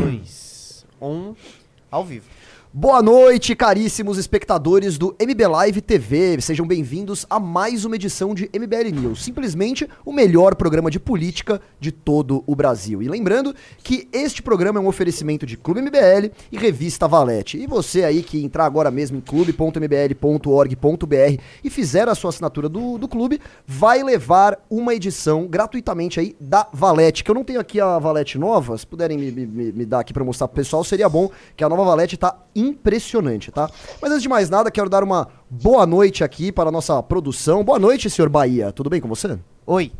dois, um, ao vivo. Boa noite, caríssimos espectadores do MB Live TV. Sejam bem-vindos a mais uma edição de MBL News. Simplesmente o melhor programa de política de todo o Brasil. E lembrando que este programa é um oferecimento de Clube MBL e Revista Valete. E você aí que entrar agora mesmo em clube.mbl.org.br e fizer a sua assinatura do, do clube, vai levar uma edição gratuitamente aí da Valete. Que eu não tenho aqui a Valete nova, se puderem me, me, me dar aqui para mostrar pro pessoal, seria bom, que a nova Valete tá impressionante, tá? Mas antes de mais nada, quero dar uma boa noite aqui para a nossa produção. Boa noite, senhor Bahia. Tudo bem com você? Oi.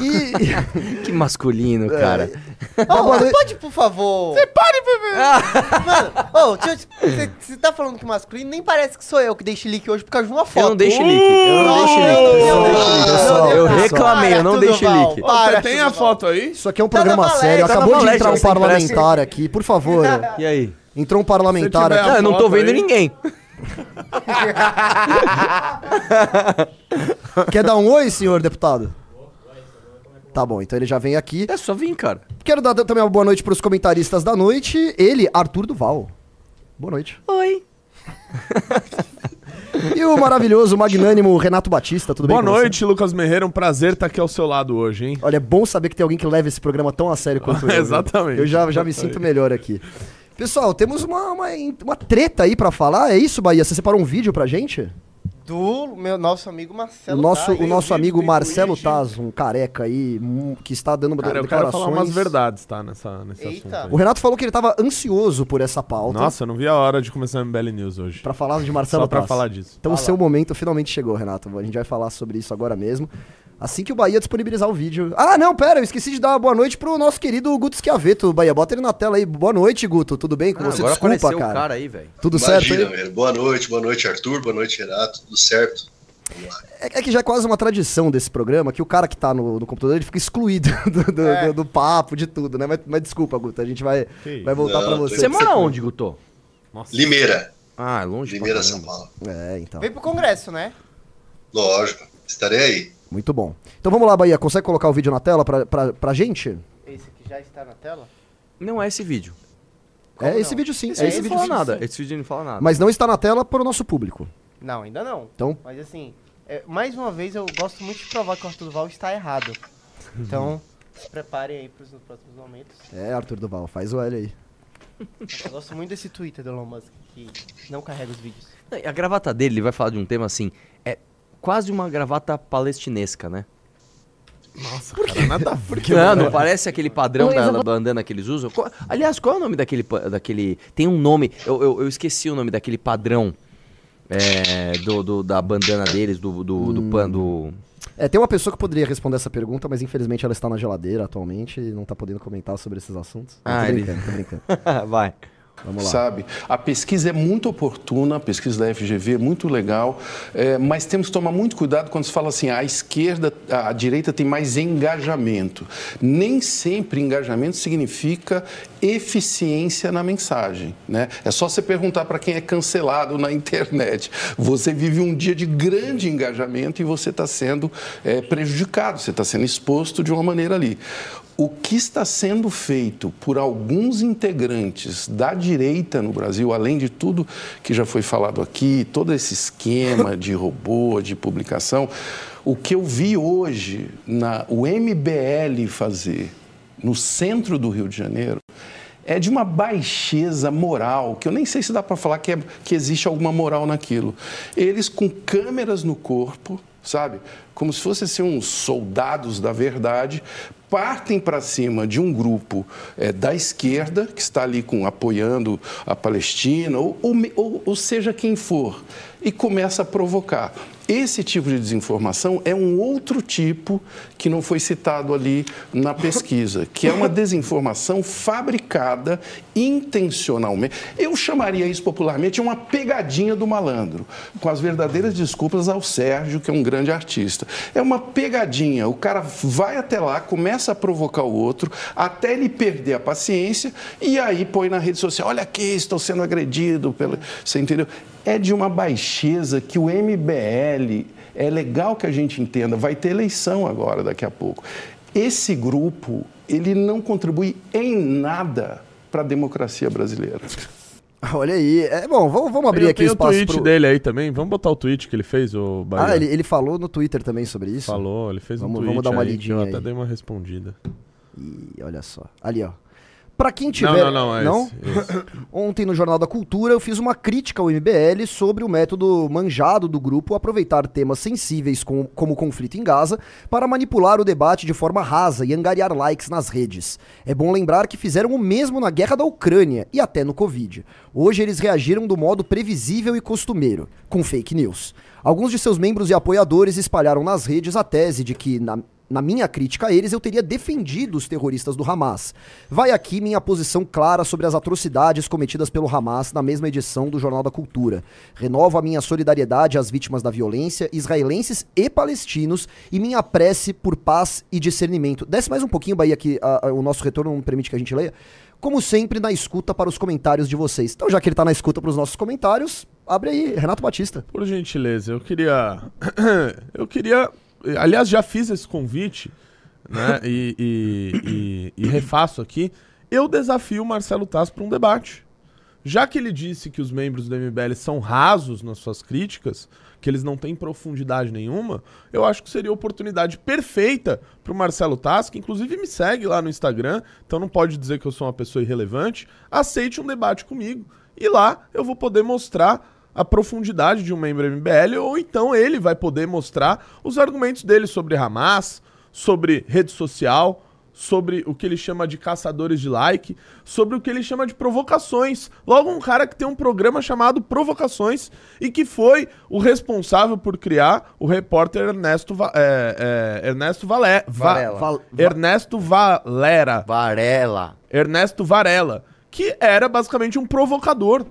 E. Que masculino, cara. Ô, boa você noite. pode, por favor... Você pare, bebê! Mano, ô, deixa eu te- você você tá falando que masculino, nem parece que sou eu que dei chilique hoje por causa de uma foto. Eu não dei chilique. Eu não dei chilique. Eu não reclamei, eu não dei chilique. Você tem a foto aí? Isso aqui é um Tá programa sério. tá Acabou de entrar um parlamentar aqui, por favor. E aí? Entrou um parlamentar aqui. Ah, eu não tô vendo aí. ninguém. Quer dar um oi, senhor deputado? Tá bom, então ele já vem aqui. É só vir, cara. Quero dar também uma boa noite para os comentaristas da noite. Ele, Arthur Duval. Boa noite. Oi. E o maravilhoso, magnânimo Renato Batista, tudo bem Boa com você? noite, Lucas Merreira. Um prazer estar aqui ao seu lado hoje, hein? Olha, é bom saber que tem alguém que leva esse programa tão a sério quanto eu. viu? Exatamente. Eu já, já me sinto melhor aqui. Pessoal, temos uma, uma, uma treta aí pra falar. É isso, Bahia? Você separou um vídeo pra gente? Do meu nosso amigo Marcelo o nosso, Taz. o nosso amigo Marcelo. Taz, um careca aí, um, que está dando Cara, eu quero declarações. falar umas verdades, tá? Nessa, nesse Eita. assunto. O aí. Renato falou que ele tava ansioso por essa pauta. Nossa, eu não vi a hora de começar a MBL News hoje. Pra falar de Marcelo Só pra Taz. falar disso. Então o Fala. seu momento finalmente chegou, Renato. A gente vai falar sobre isso agora mesmo. Assim que o Bahia disponibilizar o vídeo. Ah, não, pera, eu esqueci de dar uma boa noite pro nosso querido Guto Schiaveto. Bahia, bota ele na tela aí. Boa noite, Guto. Tudo bem com Ah, você? agora Desculpa, cara. o cara aí, velho. Tudo certo Imagina, aí? velho. Boa noite, boa noite, Arthur, boa noite, Renato, tudo certo? É, é que já é quase uma tradição desse programa que o cara que tá no, no computador ele fica excluído do, do- É. do- do papo, de tudo, né? Mas, mas desculpa, Guto, a gente vai, vai voltar Não, pra tô você. Você mora onde, Guto? Nossa. Limeira, Ah, é longe Limeira, São. Paulo. É, então. Veio pro congresso, né? Lógico, estarei aí. Muito bom. Então vamos lá, Bahia. Consegue colocar o vídeo na tela pra, pra, pra gente? Esse aqui já está na tela? Não é esse vídeo. é Como esse não? vídeo sim. Esse é vídeo esse não vídeo fala sim. nada. Esse vídeo não fala nada. Mas não está na tela para o nosso público. Não, ainda não. Então, Mas assim, é, mais uma vez eu gosto muito de provar que o Arthur Duval está errado. Então, se preparem aí pros próximos momentos. é, Arthur Duval, faz o L aí. Eu gosto muito desse Twitter do Elon Musk, que não carrega os vídeos. A gravata dele, ele vai falar de um tema assim. Quase uma gravata palestinesca, né? Nossa, cara, nada a ver. Não, não parece aquele padrão da bandana que eles usam? Qual- aliás, qual é o nome daquele. daquele tem um nome, eu, eu, eu esqueci o nome daquele padrão é, do, do- da bandana deles, do, do, do pan. Do... É, tem uma pessoa que poderia responder essa pergunta, mas infelizmente ela está na geladeira atualmente e não está podendo comentar sobre esses assuntos. Ah, tô ele- brincando, tô brincando. vai. Sabe? A pesquisa é muito oportuna, a pesquisa da FGV é muito legal, é, mas temos que tomar muito cuidado quando se fala assim, a esquerda, a, a direita tem mais engajamento. Nem sempre engajamento significa eficiência na mensagem. Né? É só você perguntar para quem é cancelado na internet. Você vive um dia de grande engajamento e você está sendo é, prejudicado, você está sendo exposto de uma maneira ali. O que está sendo feito por alguns integrantes da direita no Brasil, além de tudo que já foi falado aqui, todo esse esquema de robô, de publicação, o que eu vi hoje na o MBL fazer no centro do Rio de Janeiro é de uma baixeza moral, que eu nem sei se dá para falar que, é- que existe alguma moral naquilo. Eles com câmeras no corpo, sabe? Como se fossem assim, uns soldados da verdade, partem para cima de um grupo eh, da esquerda, que está ali com, apoiando a Palestina, ou, ou- ou seja quem for, e começa a provocar. Esse tipo de desinformação é um outro tipo que não foi citado ali na pesquisa, que é uma desinformação fabricada intencionalmente. Eu chamaria isso popularmente de uma pegadinha do malandro, com as verdadeiras desculpas ao Sérgio, que é um grande artista. É uma pegadinha. O cara vai até lá, começa a provocar o outro, até ele perder a paciência, e aí põe na rede social: olha aqui, estou sendo agredido. Pelo... Você entendeu? É de uma baixeza que o MBL, é legal que a gente entenda, vai ter eleição agora, daqui a pouco. Esse grupo, ele não contribui em nada para a democracia brasileira. Olha aí. É, bom, vamos, vamos abrir Tem, aqui tem o espaço tweet pro... dele aí também. Vamos botar o tweet que ele fez, o Bahia. Ah, ele, ele falou no Twitter também sobre isso? Falou, ele fez Vamos- um tweet vamos dar uma aí, lidinha Eu aí. até dei uma respondida. Ih, olha só. Ali, ó. Pra quem Não, tiver... não, não, é não? esse, esse. Ontem no Jornal da Cultura eu fiz uma crítica ao MBL sobre o método manjado do grupo aproveitar temas sensíveis com- como o conflito em Gaza para manipular o debate de forma rasa e angariar likes nas redes. É bom lembrar que fizeram o mesmo na guerra da Ucrânia e até no Covid. Hoje eles reagiram do modo previsível e costumeiro, com fake news. Alguns de seus membros e apoiadores espalharam nas redes a tese de que, na, na minha crítica a eles, eu teria defendido os terroristas do Hamas. Vai aqui minha posição clara sobre as atrocidades cometidas pelo Hamas na mesma edição do Jornal da Cultura. Renovo a minha solidariedade às vítimas da violência, israelenses e palestinos, e minha prece por paz e discernimento. Desce mais um pouquinho, Bahia, que a- a- o nosso retorno não permite que a gente leia. Como sempre, na escuta para os comentários de vocês. Então, já que ele tá na escuta para os nossos comentários, abre aí, Renato Batista. Por gentileza, eu queria. eu queria. Aliás, já fiz esse convite, né? e, e- e- e refaço aqui. Eu desafio o Marcelo Tass para um debate. Já que ele disse que os membros do MBL são rasos nas suas críticas, que eles não têm profundidade nenhuma, eu acho que seria a oportunidade perfeita para o Marcelo Tass, que inclusive me segue lá no Instagram, então não pode dizer que eu sou uma pessoa irrelevante, aceite um debate comigo. E lá eu vou poder mostrar a profundidade de um membro MBL, ou então ele vai poder mostrar os argumentos dele sobre Hamas, sobre rede social, sobre o que ele chama de caçadores de like, sobre o que ele chama de provocações. Logo, um cara que tem um programa chamado Provocações e que foi o responsável por criar o repórter Ernesto, Va é, é, Ernesto Valé Va- Varela. Val- Va- Ernesto Valera. Varela. Ernesto Varela, que era basicamente um provocador.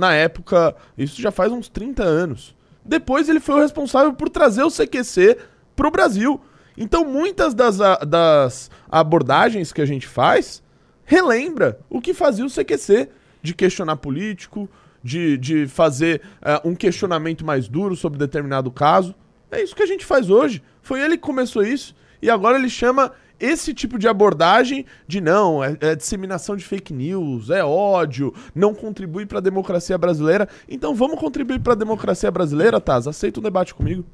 Na época, isso já faz uns 30 anos. Depois ele foi o responsável por trazer o CQC pro Brasil. Então muitas das, das abordagens que a gente faz relembra o que fazia o CQC, de questionar político, de, de fazer eh, um questionamento mais duro sobre determinado caso. É isso que a gente faz hoje. Foi ele que começou isso. E agora ele chama esse tipo de abordagem de não, é, é disseminação de fake news, é ódio, não contribui para a democracia brasileira. Então vamos contribuir para a democracia brasileira, Taz? Aceita um debate comigo.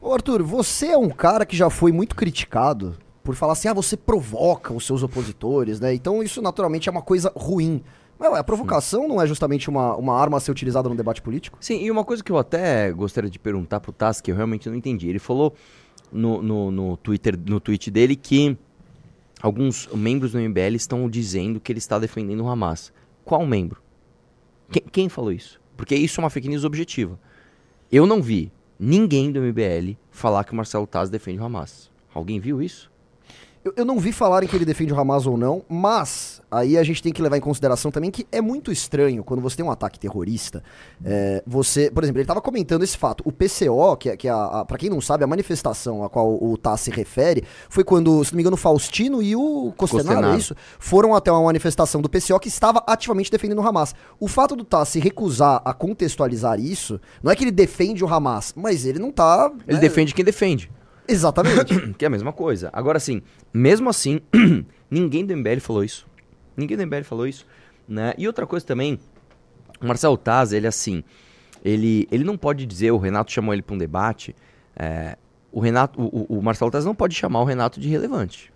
Ô Arthur, você é um cara que já foi muito criticado por falar assim, ah, você provoca os seus opositores, né? Então isso naturalmente é uma coisa ruim. Mas ué, a provocação não é justamente uma, uma arma a ser utilizada no debate político? Sim, e uma coisa que eu até gostaria de perguntar pro Tassi, que eu realmente não entendi. Ele falou no, no, no Twitter, no tweet dele que alguns membros do MBL estão dizendo que ele está defendendo o Hamas. Qual membro? Quem, quem falou isso? Porque isso é uma fake news objetiva. Eu não vi ninguém do MBL falar que o Marcelo Taz defende o Hamas. Alguém viu isso? Eu, eu não vi falarem que ele defende o Hamas ou não, mas aí a gente tem que levar em consideração também que é muito estranho quando você tem um ataque terrorista. é, você, por exemplo, ele estava comentando esse fato. O PCO, que é, que é a, a, para quem não sabe, a manifestação a qual o Tass se refere, foi quando, se não me engano, o Faustino e o Costenaro, Costenaro. é isso? Foram até uma manifestação do PCO que estava ativamente defendendo o Hamas. O fato do Tass se recusar a contextualizar isso, não é que ele defende o Hamas, mas ele não tá. Ele né, defende quem defende. Exatamente. Que é a mesma coisa. Agora sim, mesmo assim, ninguém do MBL falou isso. Ninguém do MBL falou isso. Né? E outra coisa também, o Marcelo Taz, ele assim, ele, ele não pode dizer, o Renato chamou ele para um debate, é, o, Renato, o, o- Marcelo Taz não pode chamar o Renato de irrelevante.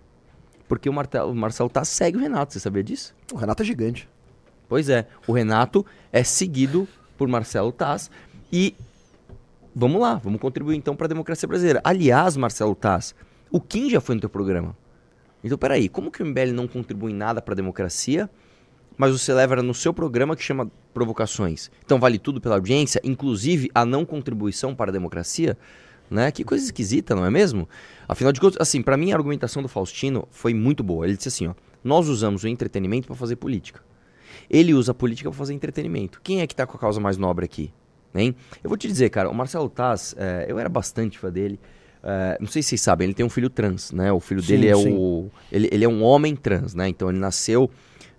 Porque o, Martel, o Marcelo Taz segue o Renato, você sabia disso? o Renato é gigante. Pois é, o Renato é seguido por Marcelo Taz e vamos lá, vamos contribuir então para a democracia brasileira. Aliás, Marcelo Taz, o Kim já foi no teu programa. Então, peraí, como que o MBL não contribui em nada para a democracia, mas você leva no seu programa que chama Provocações? Então vale tudo pela audiência, inclusive a não contribuição para a democracia? Né? Que coisa esquisita, não é mesmo? Afinal de contas, assim, para mim a argumentação do Faustino foi muito boa. Ele disse assim, ó, nós usamos o entretenimento para fazer política. Ele usa a política para fazer entretenimento. Quem é que tá com a causa mais nobre aqui? Hein? Eu vou te dizer, cara, o Marcelo Taz, é, eu era bastante fã dele. É, não sei se vocês sabem, ele tem um filho trans, né? O filho Sim, dele é sim. o. Ele, ele é um homem trans, né? Então ele nasceu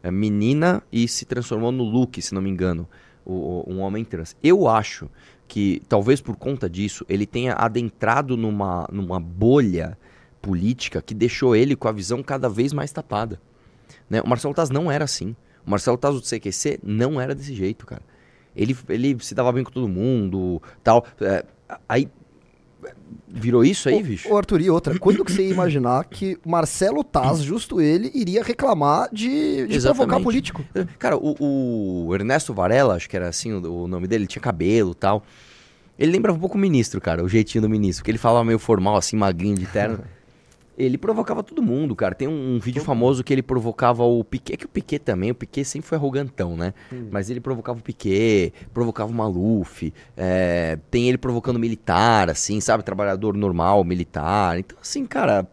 é, menina e se transformou no Luke, se não me engano. o- o- um homem trans. Eu acho que, talvez por conta disso, ele tenha adentrado numa, numa bolha política que deixou ele com a visão cada vez mais tapada. Né? O Marcelo Taz não era assim. O Marcelo Taz do CQC não era desse jeito, cara. Ele, ele se dava bem com todo mundo, tal. É, aí virou isso aí, bicho? Ô, Arthur, e outra, quando que você ia imaginar que Marcelo Taz, justo ele, iria reclamar de, de Exatamente. provocar político? Cara, o, o Ernesto Varela, acho que era assim o, o nome dele, ele tinha cabelo e tal. Ele lembrava um pouco o ministro, cara, o jeitinho do ministro, porque ele falava meio formal, assim, magrinho de terno. Ele provocava todo mundo, cara. Tem um, um vídeo famoso que ele provocava o Piquet, que o Piquet também, o Piquet sempre foi arrogantão, né? Mas ele provocava o Piquet, provocava o Maluf, é, tem ele provocando militar, assim, sabe? Trabalhador normal, militar. Então, assim, cara,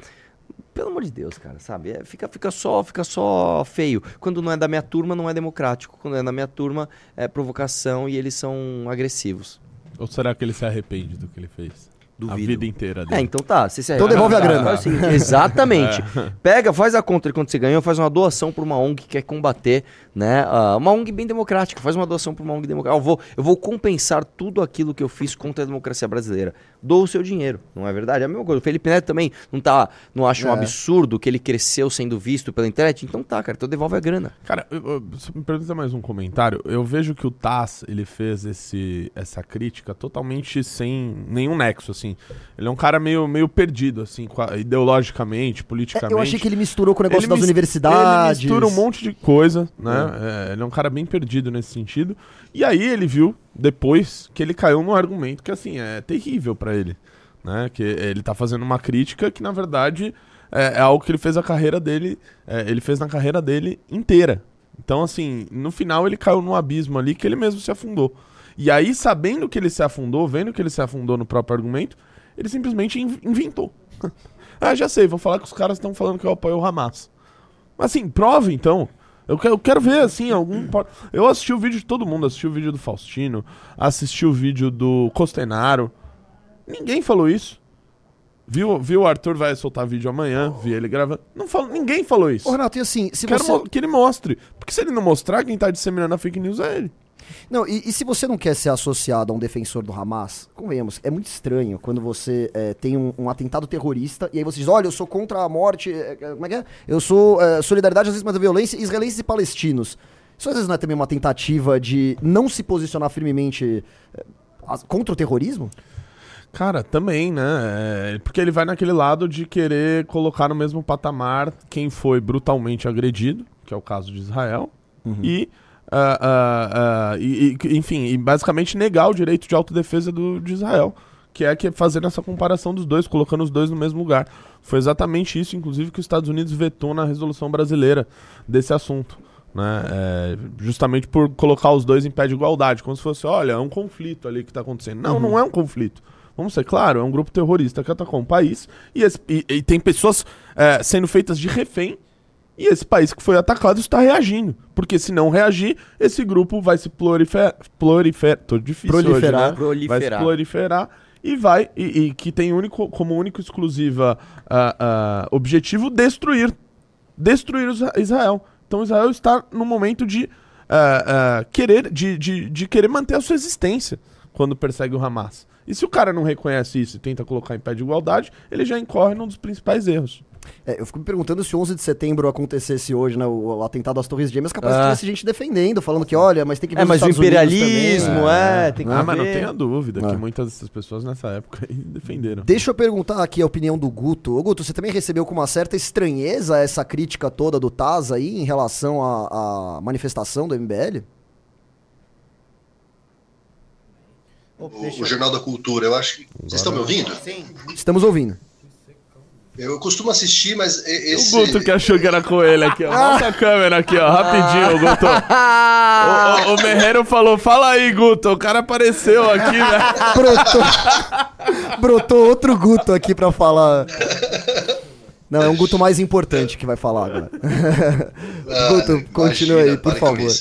pelo amor de Deus, cara, sabe? É, fica, fica, só, fica só feio. Quando não é da minha turma, não é democrático. Quando é da minha turma, é provocação e eles são agressivos. Ou será que ele se arrepende do que ele fez? A Duvido. vida inteira É, dele. então tá. Você se Então devolve a grana. Exatamente. Pega, faz a conta de quanto você ganhou, faz uma doação pra uma ONG que quer combater, né? uma ONG bem democrática. Faz uma doação pra uma ONG democrática. Eu vou, eu vou compensar tudo aquilo que eu fiz contra a democracia brasileira. Dou o seu dinheiro, não é verdade? É a mesma coisa. O Felipe Neto também não tá. Não acha um É. absurdo que ele cresceu sendo visto pela internet? Então tá, cara. Então devolve a grana. Cara, eu, eu, se me permita mais um comentário. Eu vejo que o Taz, ele fez esse, essa crítica totalmente sem nenhum nexo, assim. Ele é um cara meio, meio perdido, assim, ideologicamente, É, politicamente. eu achei que ele misturou com o negócio Ele das universidades. Ele mistura um monte de coisa, né? É, ele é um cara bem perdido nesse sentido. E aí ele viu, depois, que ele caiu num argumento que, assim, é terrível pra ele. Né? Que ele tá fazendo uma crítica que, na verdade, é, é algo que ele fez a carreira dele. é, ele fez na carreira dele inteira. Então, assim, no final ele caiu num abismo ali que ele mesmo se afundou. E aí, sabendo que ele se afundou, vendo que ele se afundou no próprio argumento, ele simplesmente in- inventou. ah, já sei, vou falar que os caras estão falando que eu apoio o Hamas. Assim, prova então. Eu quero, eu quero ver, assim, algum. Eu assisti o vídeo de todo mundo, assisti o vídeo do Faustino, assisti o vídeo do Costenaro. Ninguém falou isso. Viu, viu o Arthur vai soltar vídeo amanhã, vi ele gravando. Não falou, ninguém falou isso. Ô, Renato, e assim, se Quero você... que ele mostre. Porque se ele não mostrar, quem tá disseminando a fake news é ele. Não, e, e se você não quer ser associado a um defensor do Hamas, convenhamos, é muito estranho quando você é, tem um, um atentado terrorista e aí você diz, olha, eu sou contra a morte, é, é, como é que é? Eu sou é, solidariedade às vezes contra a violência, israelenses e palestinos. Isso às vezes não é também uma tentativa de não se posicionar firmemente contra o terrorismo? Cara, também, né? É, porque ele vai naquele lado de querer colocar no mesmo patamar quem foi brutalmente agredido, que é o caso de Israel, e, ah, ah, e- e- enfim, e basicamente negar o direito de autodefesa do, de Israel, que é que fazendo essa comparação dos dois, colocando os dois no mesmo lugar. Foi exatamente isso, inclusive, que os Estados Unidos vetou na resolução brasileira desse assunto. Né? É, justamente por colocar os dois em pé de igualdade, como se fosse, olha, é um conflito ali que está acontecendo. Não, não é um conflito. Vamos ser claro, é um grupo terrorista que atacou um país e, esse- e- e tem pessoas é, sendo feitas de refém e esse país que foi atacado está reagindo. Porque se não reagir, esse grupo vai se proliferar. prolifer, tô difícil Proliferar. hoje, né? Vai se Proliferar. proliferar e vai. E, e que tem único, como único exclusiva ah, ah, objetivo destruir. Destruir Isra- Israel. Então Israel está no momento de ah, querer. De, de, de querer manter a sua existência quando persegue o Hamas. E se o cara não reconhece isso e tenta colocar em pé de igualdade, ele já incorre num dos principais erros. É, eu fico me perguntando se o 11 de setembro acontecesse hoje, né, o, o atentado às Torres Gêmeas, capaz Ah. que tivesse gente defendendo, falando que, olha, mas tem que ver É, os mas o imperialismo, também. é, tem que Ah, mas não ver. tenha dúvida É. que muitas dessas pessoas nessa época aí defenderam. Deixa eu perguntar aqui a opinião do Guto. Ô, Guto, você também recebeu com uma certa estranheza essa crítica toda do Taz aí em relação à, à manifestação do MBL? O, o Jornal da Cultura, eu acho que. Vocês estão me ouvindo? Sim. Estamos ouvindo. Eu costumo assistir, mas e- O esse. Guto que achou que era com ele aqui, ó. Mostra a câmera aqui, ó. Rapidinho, Guto. O, o, o Merreiro falou: fala aí, Guto. O cara apareceu aqui, né? Brotou, brotou outro Guto aqui pra falar. Não, é um Guto mais importante que vai falar agora. Ah, Guto, imagina, continue aí, por favor.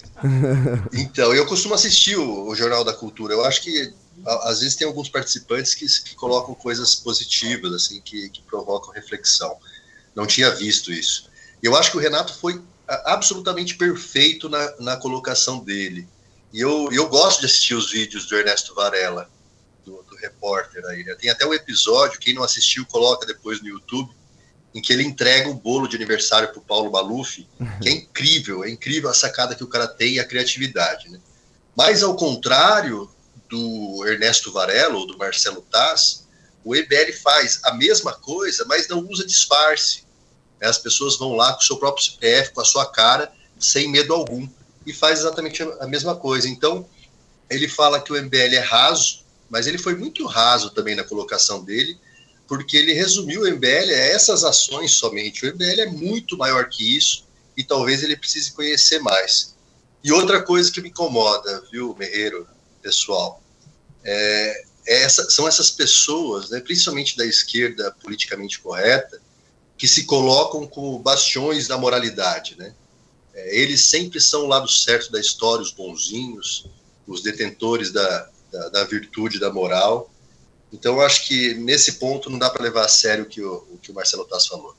Então, eu costumo assistir o, o Jornal da Cultura. Eu acho que às vezes tem alguns participantes que, que colocam coisas positivas, assim, que, que provocam reflexão. Não tinha visto isso. Eu acho que o Renato foi absolutamente perfeito na, na colocação dele. E eu, eu gosto de assistir os vídeos do Ernesto Varela, do, do repórter aí. né? Tem até um episódio, quem não assistiu, coloca depois no YouTube, em que ele entrega o bolo de aniversário para o Paulo Maluf, que é incrível, é incrível a sacada que o cara tem e a criatividade. Né? Mas, ao contrário do Ernesto Varela ou do Marcelo Taz, o MBL faz a mesma coisa, mas não usa disfarce. Né? As pessoas vão lá com o seu próprio CPF, com a sua cara, sem medo algum, e faz exatamente a mesma coisa. Então, ele fala que o MBL é raso, mas ele foi muito raso também na colocação dele, porque ele resumiu o MBL a essas ações somente. O MBL é muito maior que isso e talvez ele precise conhecer mais. E outra coisa que me incomoda, viu, Merreiro, pessoal, é, é essa, são essas pessoas, né, principalmente da esquerda politicamente correta, que se colocam como bastiões da moralidade. Né? É, eles sempre são o lado certo da história, os bonzinhos, os detentores da, da, da virtude, da moral. Então, eu acho que nesse ponto não dá para levar a sério o que o, o, que o Marcelo Tass falou.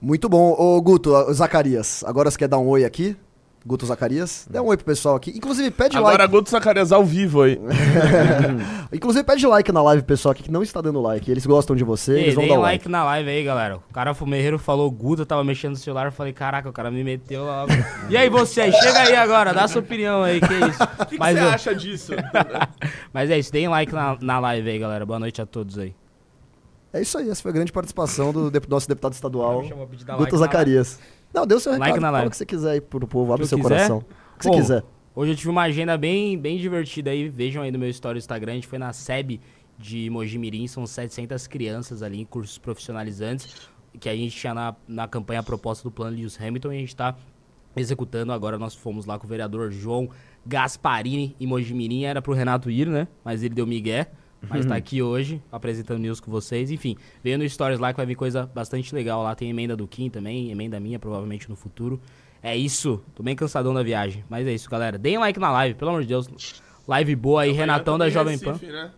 Muito bom. Ô, Guto, Zacarias, agora você quer dar um oi aqui? Guto Zacarias. Dê um oi pro pessoal aqui. Inclusive, pede Agora, like. Agora, Guto Zacarias ao vivo aí. Inclusive, pede like na live, pessoal aqui que não está dando like. Eles gostam de você, Ei, eles vão dar um like. like na live aí, galera. O cara fumeiro falou Guto, eu tava mexendo no celular, eu falei, caraca, o cara me meteu lá. E aí, você aí, chega aí agora, dá sua opinião aí, que é isso. O que, que você eu- acha disso? Mas é isso, deem like na, na live aí, galera. Boa noite a todos aí. É isso aí, essa foi a grande participação do nosso deputado estadual, Guto like na Zacarias. Não, deu seu Like recado. na Fala live. o que você quiser aí pro povo, abre que seu eu quiser? coração. O que você Bom, quiser. Hoje eu tive uma agenda bem, bem divertida aí. Vejam aí no meu story do Instagram. A gente foi na SEB de Mojimirim. São 700 crianças ali em cursos profissionalizantes. Que a gente tinha na, na campanha a proposta do plano Lewis Hamilton. E a gente está executando. Agora nós fomos lá com o vereador João Gasparini em Mojimirim. Era pro Renato ir, né? Mas ele deu migué. Mas tá aqui hoje, apresentando news com vocês. Enfim, veio no Stories lá que vai vir coisa bastante legal lá. Tem emenda do Kim também, emenda minha, provavelmente no futuro. É isso. Tô bem cansadão da viagem. Mas é isso, galera. Deem like na live, pelo amor de Deus. Live boa aí, Renatão da Jovem Pan. Recife, né?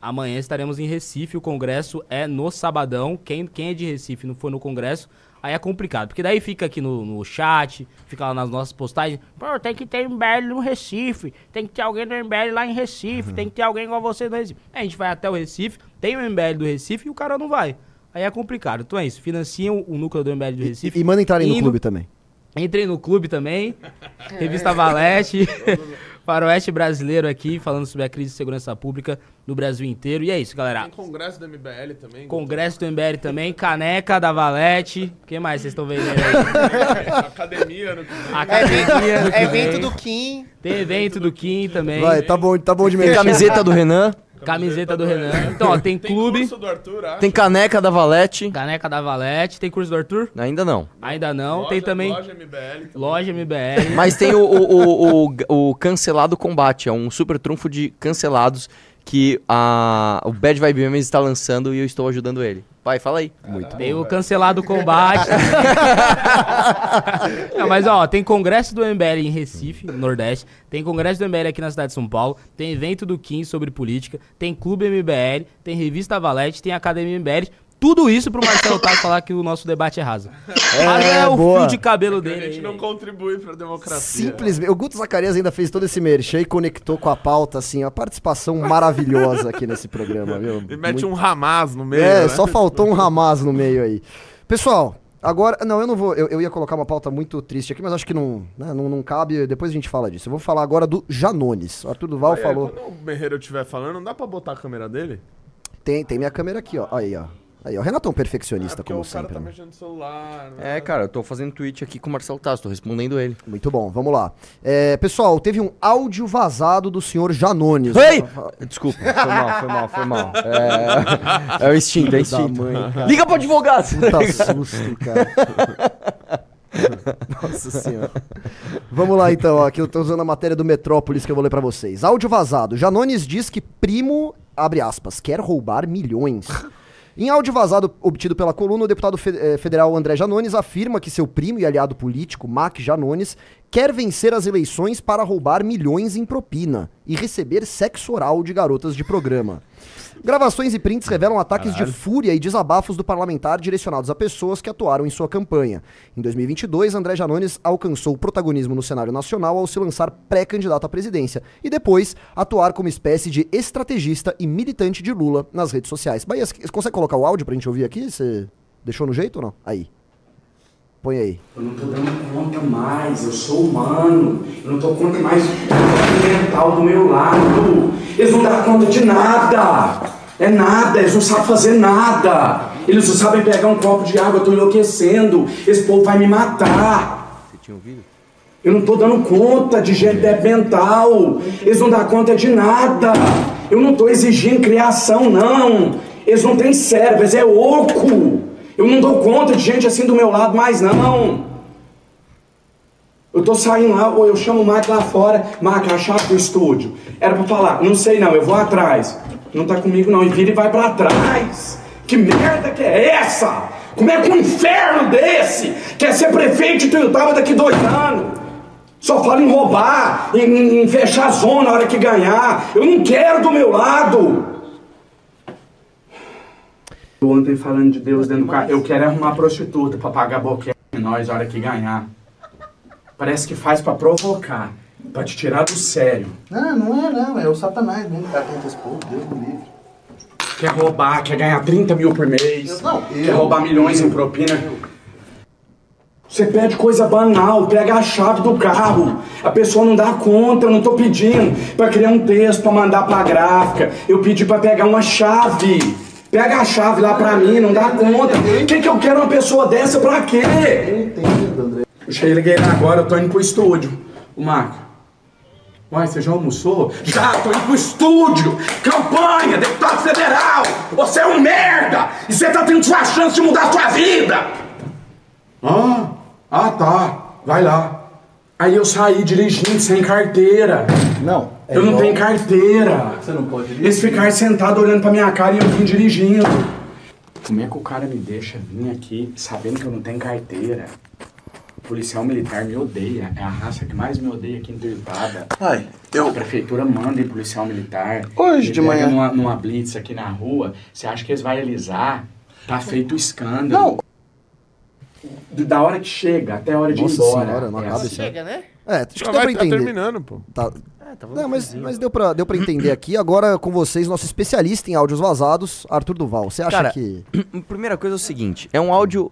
Amanhã estaremos em Recife. O congresso é no sabadão. Quem, quem é de Recife e não for no congresso, aí é complicado. Porque daí fica aqui no, no chat, fica lá nas nossas postagens. Pô, tem que ter MBL no Recife. Tem que ter alguém do MBL lá em Recife. Tem que ter alguém igual você no Recife. Aí a gente vai até o Recife, tem o MBL do Recife e o cara não vai. Aí é complicado. Então é isso. Financiam o núcleo do MBL do Recife. E, e manda entrarem no clube também. Entrem no clube também. Revista Valete. Faroeste brasileiro aqui, falando sobre a crise de segurança pública no Brasil inteiro. E é isso, galera. Tem congresso do MBL também. Congresso do MBL também, caneca da Valete. O que mais vocês estão vendo aí? Academia no que vem. Academia do que Evento do Kim. Tem evento do Kim também. Vai, tá bom, tá bom de Tem mexer. camiseta do Renan, Camiseta do Renan. Então, ó, tem Tem clube. curso do Arthur, acho. tem caneca da Valete. Caneca da Valete. Tem curso do Arthur? Ainda não. Ainda não. Loja- tem também Loja MBL. loja MBL. Mas tem o, o, o, o, o Cancelado Combate, é um super trunfo de cancelados que a, o Bad Vibe Memes está lançando e eu estou ajudando ele. Vai, fala aí. Muito Tem o cancelado combate. Não, mas ó, tem congresso do MBL em Recife, no Nordeste. Tem congresso do MBL aqui na cidade de São Paulo. Tem evento do Kim sobre política. Tem clube MBL. Tem revista Valete. Tem academia MBL. Tudo isso pro Marcelo Tasso falar que o nosso debate é raso. É o boa. fio de cabelo A dele. gente aí, não contribui pra democracia. Simplesmente. O Guto Zacarias ainda fez todo esse merchan e conectou com a pauta, assim, a participação maravilhosa aqui nesse programa, viu? E mete Muito- um Hamas no meio. É, né? só faltou um Hamas no meio aí. Pessoal, agora. Não, eu não vou. Eu, eu ia colocar uma pauta muito triste aqui, mas acho que não, né, não, não cabe. Depois a gente fala disso. Eu vou falar agora do Janones. O Arthur Duval Aí, falou. Quando o Berreiro estiver falando, não dá pra botar a câmera dele? Tem, tem minha câmera aqui, ó. Aí, ó. Aí, ó. Renatão perfeccionista, porque como o cara sempre. tá né? mexendo no celular. né? É, cara, eu tô fazendo tweet aqui com o Marcelo Tasso, tô respondendo ele. Muito bom, vamos lá. É, pessoal, teve um áudio vazado do senhor Janones. Ei! Desculpa, foi mal, foi mal, foi mal. É, é o instinto, é o instinto. mãe, cara. Liga pro advogado! Puta susto, cara. Nossa senhora. Vamos lá então, ó, aqui eu tô usando a matéria do Metrópolis que eu vou ler pra vocês. Áudio vazado. Janones diz que primo, abre aspas, quer roubar milhões. Em áudio vazado obtido pela coluna, o deputado eh, federal André Janones afirma que seu primo e aliado político, Mac Janones, quer vencer as eleições para roubar milhões em propina e receber sexo oral de garotas de programa. Gravações e prints revelam ataques de fúria e desabafos do parlamentar direcionados a pessoas que atuaram em sua campanha. Em 2022, André Janones alcançou protagonismo no cenário nacional ao se lançar pré-candidato à presidência e depois atuar como espécie de estrategista e militante de Lula nas redes sociais. Bahia, você consegue colocar o áudio pra gente ouvir aqui? Você deixou no jeito ou não? Aí. Põe aí. Eu não tô dando conta mais, eu sou humano. Eu não tô conta mais do mental do meu lado. Eles não dão conta de nada. É nada, eles não sabem fazer nada. Eles não sabem pegar um copo de água, eu tô enlouquecendo. Esse povo vai me matar. Você tinha ouvido? Eu não tô dando conta de gente mental. Eles não dão conta de nada. Eu não tô exigindo criação, não. Eles não têm cérebro, eles é oco. Eu não dou conta de gente assim do meu lado mais, não. Eu tô saindo lá, ou eu chamo o Mike lá fora, Mike, a chave do estúdio. Era pra falar, não sei não, eu vou atrás. Não tá comigo não, e vira e vai pra trás. Que merda que é essa? Como é que um inferno desse quer ser prefeito de Tuiutaba daqui dois anos? Só fala em roubar, em, em fechar a zona na hora que ganhar. Eu não quero do meu lado. Ontem falando de Deus dentro do carro, eu quero arrumar prostituta pra pagar boquete em nós na hora que ganhar. Parece que faz pra provocar, pra te tirar do sério. Não, não é não, é o satanás mesmo que tá tentando esse povo, Deus me livre. Quer roubar, quer ganhar 30 mil por mês. Eu- não, quer eu- roubar milhões em propina. Você pede coisa banal, pega a chave do carro. A pessoa não dá conta, eu não tô pedindo pra criar um texto, pra mandar pra gráfica. Eu pedi pra pegar uma chave. Pega a chave lá pra mim, não dá conta. O que, que eu quero uma pessoa dessa pra quê? Eu entendo, André. Eu cheguei lá agora, eu tô indo pro estúdio. O Marco. Uai, você já almoçou? Já, tô indo pro estúdio! Campanha, deputado federal! Você é um merda! E você tá tendo sua chance de mudar a sua vida! Ah, ah tá. Vai lá. Aí eu saí dirigindo sem carteira. Não, é eu não tenho carteira. Você não pode dirigir. Eles ficaram sentados olhando pra minha cara e eu vim dirigindo. Como é que o cara me deixa vir aqui sabendo que eu não tenho carteira? O policial militar me odeia. É a raça que mais me odeia aqui em Tuiutaba. Ai, A eu... prefeitura manda em policial militar. Hoje de manhã. Numa, numa blitz aqui na rua. Você acha que eles vão alisar? Tá feito o escândalo. Não. Do- Da hora que chega até a hora de ir Nossa embora. senhora, não É acaba assim. esse Chega, né? É, acho que deu pra tá entender. terminando, pô. Tá. É, tava Não, mas, mas deu, pra, deu pra entender aqui. Agora com vocês, nosso especialista em áudios vazados, Arthur Duval. Você acha Cara, que. Primeira coisa é o seguinte, é um áudio...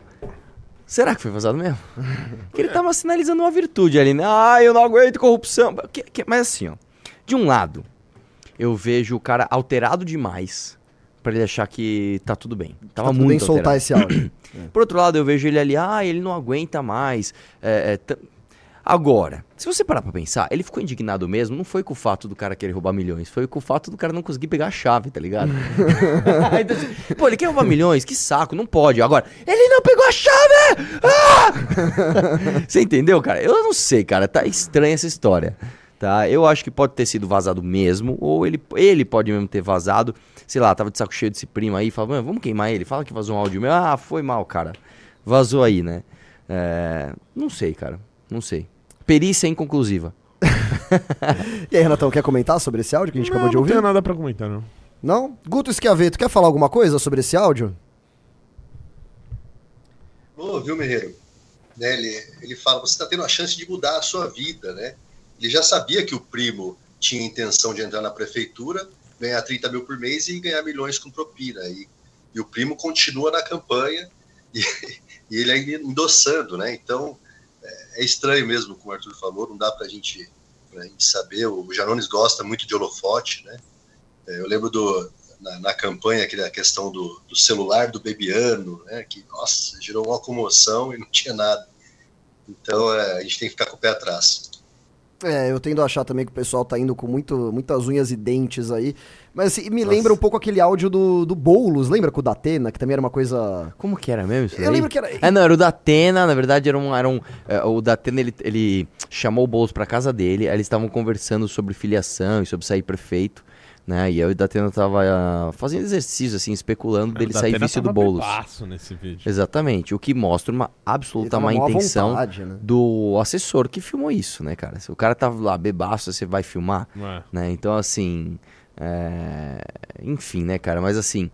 Será que foi vazado mesmo? que ele tava sinalizando uma virtude ali, né? Ah, eu não aguento corrupção. Que- que- mas assim, ó. De um lado, eu vejo o cara alterado demais pra ele achar que tá tudo bem. Tava tá tudo bem muito soltar alterado. esse áudio? Por outro lado, eu vejo ele ali, ah, ele não aguenta mais. é, é, Agora, se você parar pra pensar, ele ficou indignado mesmo, não foi com o fato do cara querer roubar milhões, foi com o fato do cara não conseguir pegar a chave, tá ligado? Então, assim, Pô, ele quer roubar milhões, que saco, não pode. Agora, ele não pegou a chave! Ah! você entendeu, cara? Eu não sei, cara, tá estranha essa história. Tá? Eu acho que pode ter sido vazado mesmo, ou ele, ele pode mesmo ter vazado. Sei lá, tava de saco cheio desse primo aí, falava, "Mano, vamos queimar ele, fala que vazou um áudio meu. Ah, foi mal, cara. Vazou aí, né? É, não sei, cara, não sei. Perícia inconclusiva. E aí, Renatão, quer comentar sobre esse áudio que a gente Não, acabou de não ouvir? tenho nada pra comentar, não. Não? Guto Schiaveto, quer falar alguma coisa sobre esse áudio? Ô, viu, Merreiro? Né, ele, ele fala, você está tendo a chance de mudar a sua vida, né? Ele já sabia que o primo tinha intenção de entrar na prefeitura, ganhar 30 mil por mês e ganhar milhões com propina. E, e o primo continua na campanha e, e ele ainda endossando, né? Então, é, é estranho mesmo, como o Arthur falou, não dá gente, pra gente saber. O Janones gosta muito de holofote, né? É, eu lembro do, na, na campanha, aquela questão do, do celular do Bebiano, né, que, nossa, gerou uma comoção e não tinha nada. Então, é, a gente tem que ficar com o pé atrás. É, eu tendo a achar também que o pessoal tá indo com muito, muitas unhas e dentes aí. Mas assim, me Nossa. lembra um pouco aquele áudio do, do Boulos, lembra com o da Atena, que também era uma coisa. Como que era mesmo isso Eu daí? lembro que era- É, não, era o da Atena, na verdade era um... Era um é, o da Atena, ele, ele chamou o Boulos pra casa dele, aí eles estavam conversando sobre filiação e sobre sair prefeito, Né? E eu e o Datena tava ah, fazendo exercício, assim, especulando dele O sair vestido tava Boulos. bebaço nesse vídeo. Exatamente, o que mostra uma absoluta má intenção vontade, né? do assessor que filmou isso, né, cara? Se o cara tava lá bebaço, você vai filmar, É. né? Então, assim, é, enfim, né, cara? Mas assim,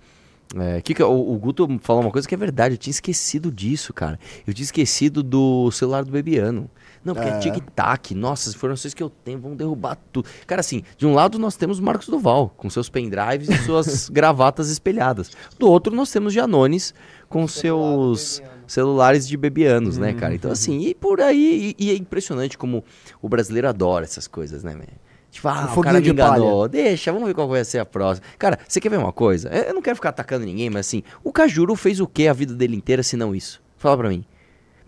é, que que, o, o Guto falou uma coisa que é verdade, eu tinha esquecido disso, cara. Eu tinha esquecido do celular do Bebiano. Não, porque é, É. tic-tac, nossa, as informações que eu tenho vão derrubar tudo. Cara, assim, de um lado nós temos o Marcos Duval, com seus pendrives e suas gravatas espelhadas. Do outro nós temos Janones com seus celulares de bebianos, né, cara? Então, assim, e por aí, e, e é impressionante como o brasileiro adora essas coisas, né, man? Tipo, ah, o, foguinho cara me palha. enganou, deixa, vamos ver qual vai ser a próxima. Cara, você quer ver uma coisa? Eu eu não quero ficar atacando ninguém, mas assim, o Cajuru fez o que a vida dele inteira, se não isso? Fala pra mim.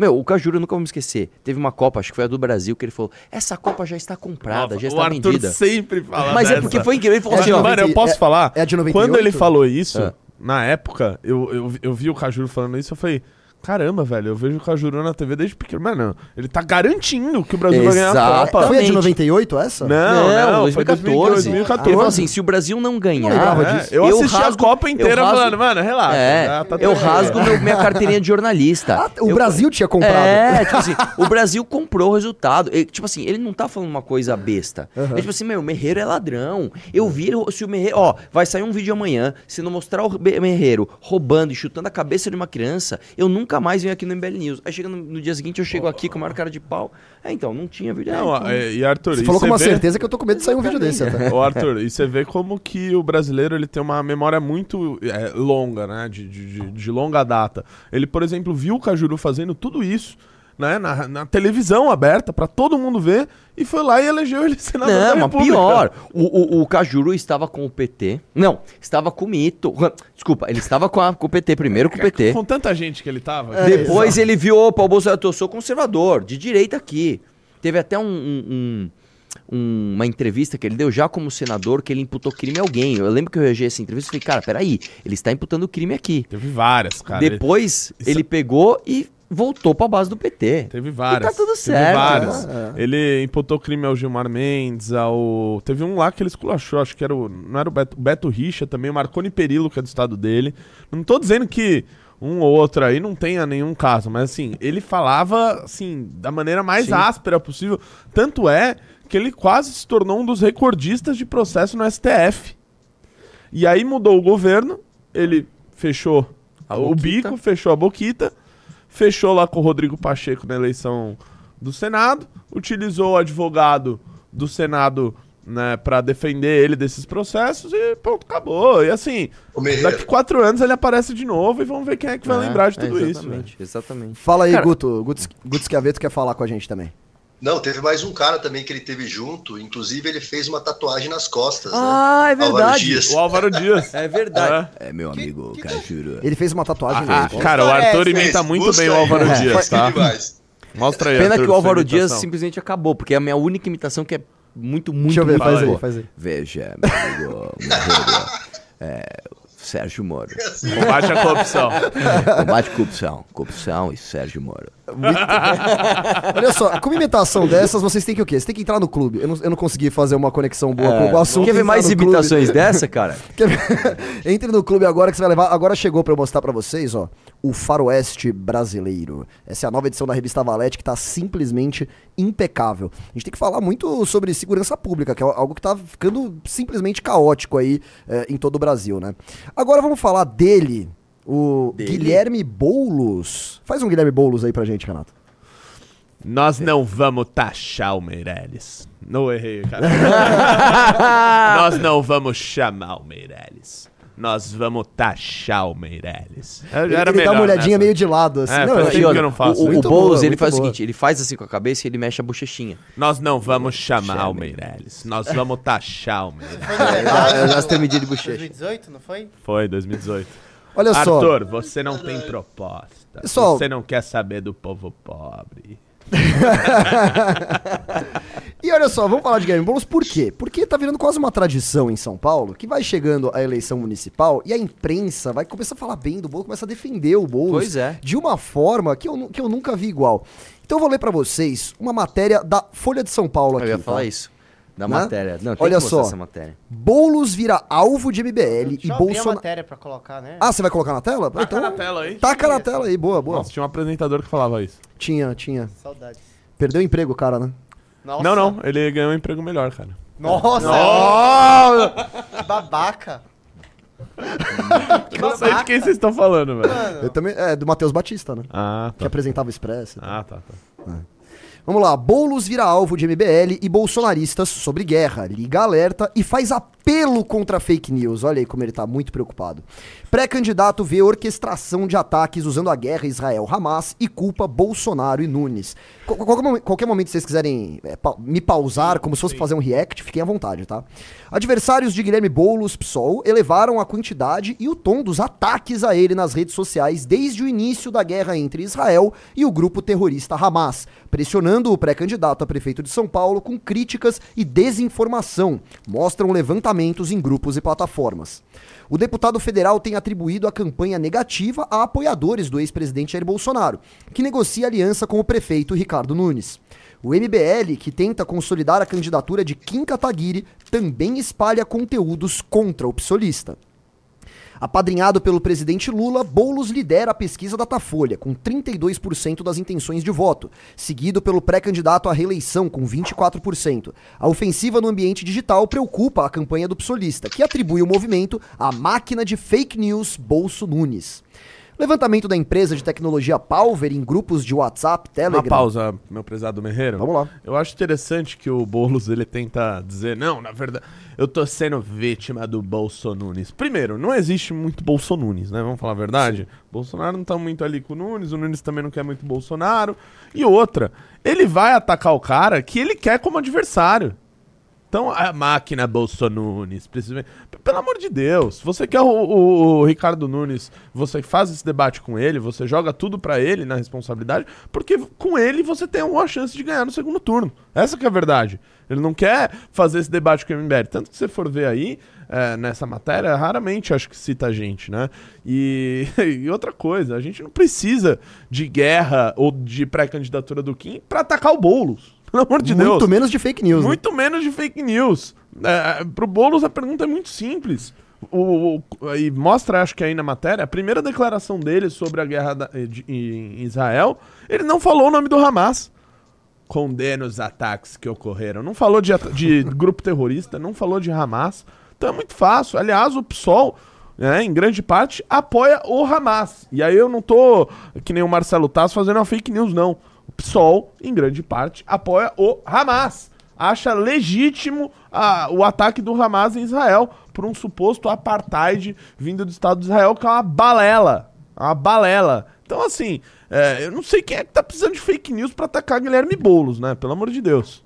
Meu, o Cajuru eu nunca vou me esquecer. Teve uma Copa, acho que foi a do Brasil, que ele falou: essa Copa já está comprada, já o está Arthur vendida. sempre fala Mas é dessa. porque foi incrível. Ele falou É assim, ó. Mano, eu 90 posso é- falar? é de 98? Quando ele falou isso, É. na época, eu, eu, eu vi o Cajuru falando isso, eu falei... Caramba, velho, eu vejo o Cajuru na TV desde pequeno. Mano, ele tá garantindo que o Brasil vai ganhar a. Copa. Foi a de Exatamente. 98 essa? Não, não, foi 2014. 2014. Ele falou assim: se o Brasil não ganhar. lembrava É, disso. eu assisti a rasgo- Copa eu inteira rasgo- falando, mano, relaxa. É, tá eu rasgo meu- minha carteirinha de jornalista. Ah, o Eu- Brasil tinha comprado. É, tipo assim, o Brasil comprou o resultado. Ele, tipo assim, ele não tá falando uma coisa besta. É tipo assim, meu, o Merreiro é ladrão. Eu vi se o Merreiro. Ó, vai sair um vídeo amanhã. Se não mostrar o Merreiro roubando e chutando a cabeça de uma criança, eu nunca mais venho aqui no MBL News. Aí chega no, no dia seguinte, eu chego aqui com a maior cara de pau. É, então, não tinha vídeo. Não, é, então- é, e Arthur, Você e falou com uma vê- certeza que eu tô com medo de sair um vídeo desse até. Ô Arthur, e você vê como que o brasileiro ele tem uma memória muito é, longa, né? De, de, de- de longa data. Ele, por exemplo, viu o Cajuru fazendo tudo isso, né? Na, na televisão aberta pra todo mundo ver e foi lá e elegeu ele senador da Não, mas República. pior. O, o, o Cajuru estava com o PT. Não, estava com o Mito. Desculpa, ele estava com, a- com o PT, primeiro com o PT. Com tanta gente que ele tava. É, Depois ele viu, opa, o Bolsonaro, eu sou conservador, de direita aqui. Teve até um, um- um- um- uma entrevista que ele deu já como senador, que ele imputou crime a alguém. Eu lembro que eu reagi essa entrevista e falei, cara, peraí, ele está imputando crime aqui. Teve várias, cara. Depois, Isso- ele pegou e voltou pra base do PT. Teve várias. E tá tudo Teve certo. várias. né? Ele imputou crime ao Gilmar Mendes, ao. Teve um lá que ele esculachou, acho que era o. Não era o Beto, Beto Richa também, o Marconi Perillo, que é do estado dele. Não tô dizendo que um ou outro aí não tenha nenhum caso, mas assim, ele falava, assim, da maneira mais Sim. áspera possível. Tanto é que ele quase se tornou um dos recordistas de processo no STF. E aí mudou o governo, ele fechou A o boquita. bico, fechou a boquita, fechou lá com o Rodrigo Pacheco na eleição do Senado, utilizou o advogado do Senado né, para defender ele desses processos e pronto, acabou. E assim, daqui quatro anos ele aparece de novo e vamos ver quem é que vai É, lembrar de é, tudo isso. velho. Exatamente, exatamente. Fala aí, Cara- Guto. Guto, Guto Schiaveto quer falar com a gente também. Não, teve mais um cara também que ele teve junto. Inclusive, ele fez uma tatuagem nas costas. Ah, é né? Álvaro verdade. Dias. O Álvaro Dias. É verdade. É, meu amigo que- Cajuru. Ele fez uma tatuagem Ah, cara, o é Arthur essa? imita muito Busca bem o aí. Álvaro É, Dias, tá? Mostra aí. Pena Arthur, que o Álvaro Dias simplesmente acabou, porque é a minha única imitação que é muito, muito, Deixa eu ver, faz aí, faz aí. Veja, meu amigo, é, Sérgio Moro. Combate a corrupção. Combate corrupção. Corrupção e Sérgio Moro. Olha só, com uma imitação dessas, vocês têm que o quê? Vocês têm que entrar no clube. Eu não, eu não consegui fazer uma conexão boa com o assunto. É. Quer ver mais no clube. imitações dessa, cara? Entre no clube agora que você vai levar. Agora chegou pra eu mostrar pra vocês, ó. O Faroeste Brasileiro. Essa é a nova edição da revista Valete que tá simplesmente impecável. A gente tem que falar muito sobre segurança pública, que é algo que tá ficando simplesmente caótico aí eh, em todo o Brasil, né? Agora vamos falar dele, o Dele? Guilherme Boulos. Faz um Guilherme Boulos aí pra gente, Renato. Nós não vamos taxar o Meirelles. Não errei, cara. Nós não vamos chamar o Meirelles. Nós vamos taxar o Meirelles. Eu Ele, já era ele dá uma olhadinha nessa. meio de lado, assim. É, Não, faz eu- tempo que eu não faço. O, o, Boulos, boa, ele faz boa. o seguinte, ele faz assim com a cabeça e ele mexe a bochechinha. Nós não vamos chamar Chame. o Meirelles. Nós vamos taxar o Meirelles. Debate eu já do- estou medindo de bochecha. 2018, não foi? Foi 2018. Olha só. Arthur, você não tem proposta. Pessoal- Você não quer saber do povo pobre. E olha só, vamos falar de Guilherme Boulos por quê? Porque tá virando quase uma tradição em São Paulo que vai chegando a eleição municipal e a imprensa vai começar a falar bem do Boulos, começa a defender o Boulos Pois é. de uma forma que eu, que eu nunca vi igual. Então eu vou ler pra vocês uma matéria da Folha de São Paulo aqui. Eu ia tá? falar isso. Da né? matéria. Não, tem Olha que mostrar só. essa matéria. Boulos vira alvo de MBL Deixa e Bolsonaro. matéria pra colocar, né? Ah, você vai colocar na tela? Taca Então, na tela aí. Taca na tela aí, boa, boa. Nossa, tinha um apresentador que falava isso. Tinha, tinha. Saudades. Perdeu o emprego, cara, né? Nossa. Não, não, ele ganhou um emprego melhor, cara. Nossa, Nossa! que babaca. que Não sei de quem vocês estão falando, velho. Eu também, é, do Matheus Batista, né? Ah, Que tá. apresentava o Expresso. e tal. Ah, tá, tá. Vamos lá, Boulos vira alvo de MBL e bolsonaristas sobre guerra, liga alerta e faz apelo contra fake news. Olha aí como ele tá muito preocupado. Pré-candidato vê orquestração de ataques usando a guerra Israel-Hamas e culpa Bolsonaro e Nunes. Qu- Qualquer, qualquer momento que vocês quiserem é, pa- me pausar como se fosse fazer um react, fiquem à vontade, tá? Adversários de Guilherme Boulos, PSOL, elevaram a quantidade e o tom dos ataques a ele nas redes sociais desde o início da guerra entre Israel e o grupo terrorista Hamas, pressionando o pré-candidato a prefeito de São Paulo com críticas e desinformação, mostram em grupos e plataformas. O deputado federal tem atribuído a campanha negativa a apoiadores do ex-presidente Jair Bolsonaro, que negocia aliança com o prefeito Ricardo Nunes. O MBL, que tenta consolidar a candidatura de Kim Kataguiri, também espalha conteúdos contra o psolista. Apadrinhado pelo presidente Lula, Boulos lidera a pesquisa Datafolha, com 32% das intenções de voto, seguido pelo pré-candidato à reeleição, com 24%. A ofensiva no ambiente digital preocupa a campanha do psolista, que atribui o movimento à máquina de fake news Bolso Nunes. Levantamento da empresa de tecnologia Palver em grupos de WhatsApp, Telegram. Uma pausa, meu prezado Merreiro. Vamos lá. Eu acho interessante que o Boulos ele tenta dizer, não, na verdade, eu tô sendo vítima do Bolsonunes. Primeiro, não existe muito Bolsonunes, né? Vamos falar a verdade? Bolsonaro não tá muito ali com o Nunes, o Nunes também não quer muito Bolsonaro. E outra, ele vai atacar o cara que ele quer como adversário. Então, a máquina precisa... P- Pelo amor de Deus, você quer o, o- o Ricardo Nunes, você faz esse debate com ele, você joga tudo pra ele na responsabilidade, porque com ele você tem uma chance de ganhar no segundo turno. Essa que é a verdade. Ele não quer fazer esse debate com o MBL. Tanto que você for ver aí, é, nessa matéria, raramente acho que cita a gente, né? E, e outra coisa, a gente não precisa de guerra ou de pré-candidatura do Kim pra atacar o Boulos. Pelo amor de Deus. Muito menos de fake news. né? Muito menos de fake news. É, pro Boulos a pergunta é muito simples. O, o- e mostra, acho que aí na matéria, a primeira declaração dele sobre a guerra da- de- em Israel, ele não falou o nome do Hamas. Condena os ataques que ocorreram. Não falou de, de grupo terrorista, não falou de Hamas. Então é muito fácil. Aliás, o PSOL, né, em grande parte, apoia o Hamas. E aí eu não tô, que nem o Marcelo Tasso, fazendo uma fake news, não. PSOL, em grande parte, apoia o Hamas. Acha legítimo ah, o ataque do Hamas em Israel por um suposto apartheid vindo do Estado de Israel, que é uma balela. Uma balela. Então, assim, é, eu não sei quem é que tá precisando de fake news pra atacar Guilherme Boulos, né? Pelo amor de Deus.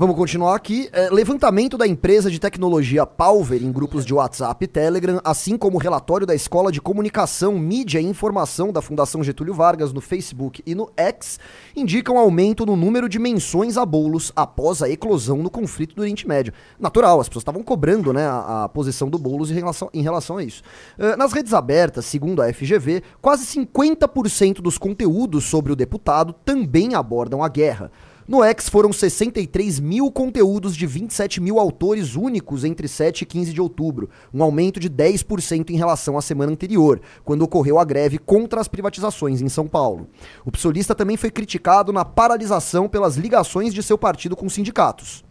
Vamos continuar aqui. É, levantamento da empresa de tecnologia Palver em grupos de WhatsApp e Telegram, assim como relatório da Escola de Comunicação, Mídia e Informação da Fundação Getúlio Vargas no Facebook e no X, indicam aumento no número de menções a bolos após a eclosão no conflito do Oriente Médio. Natural, as pessoas estavam cobrando né, a, a posição do Boulos em relação, em relação a isso. Eh, nas redes abertas, segundo a FGV, quase 50% dos conteúdos sobre o deputado também abordam a guerra. No X foram 63 mil conteúdos de 27 mil autores únicos entre 7 e 15 de outubro, um aumento de 10% em relação à semana anterior, quando ocorreu a greve contra as privatizações em São Paulo. O psolista também foi criticado na paralisação pelas ligações de seu partido com sindicatos.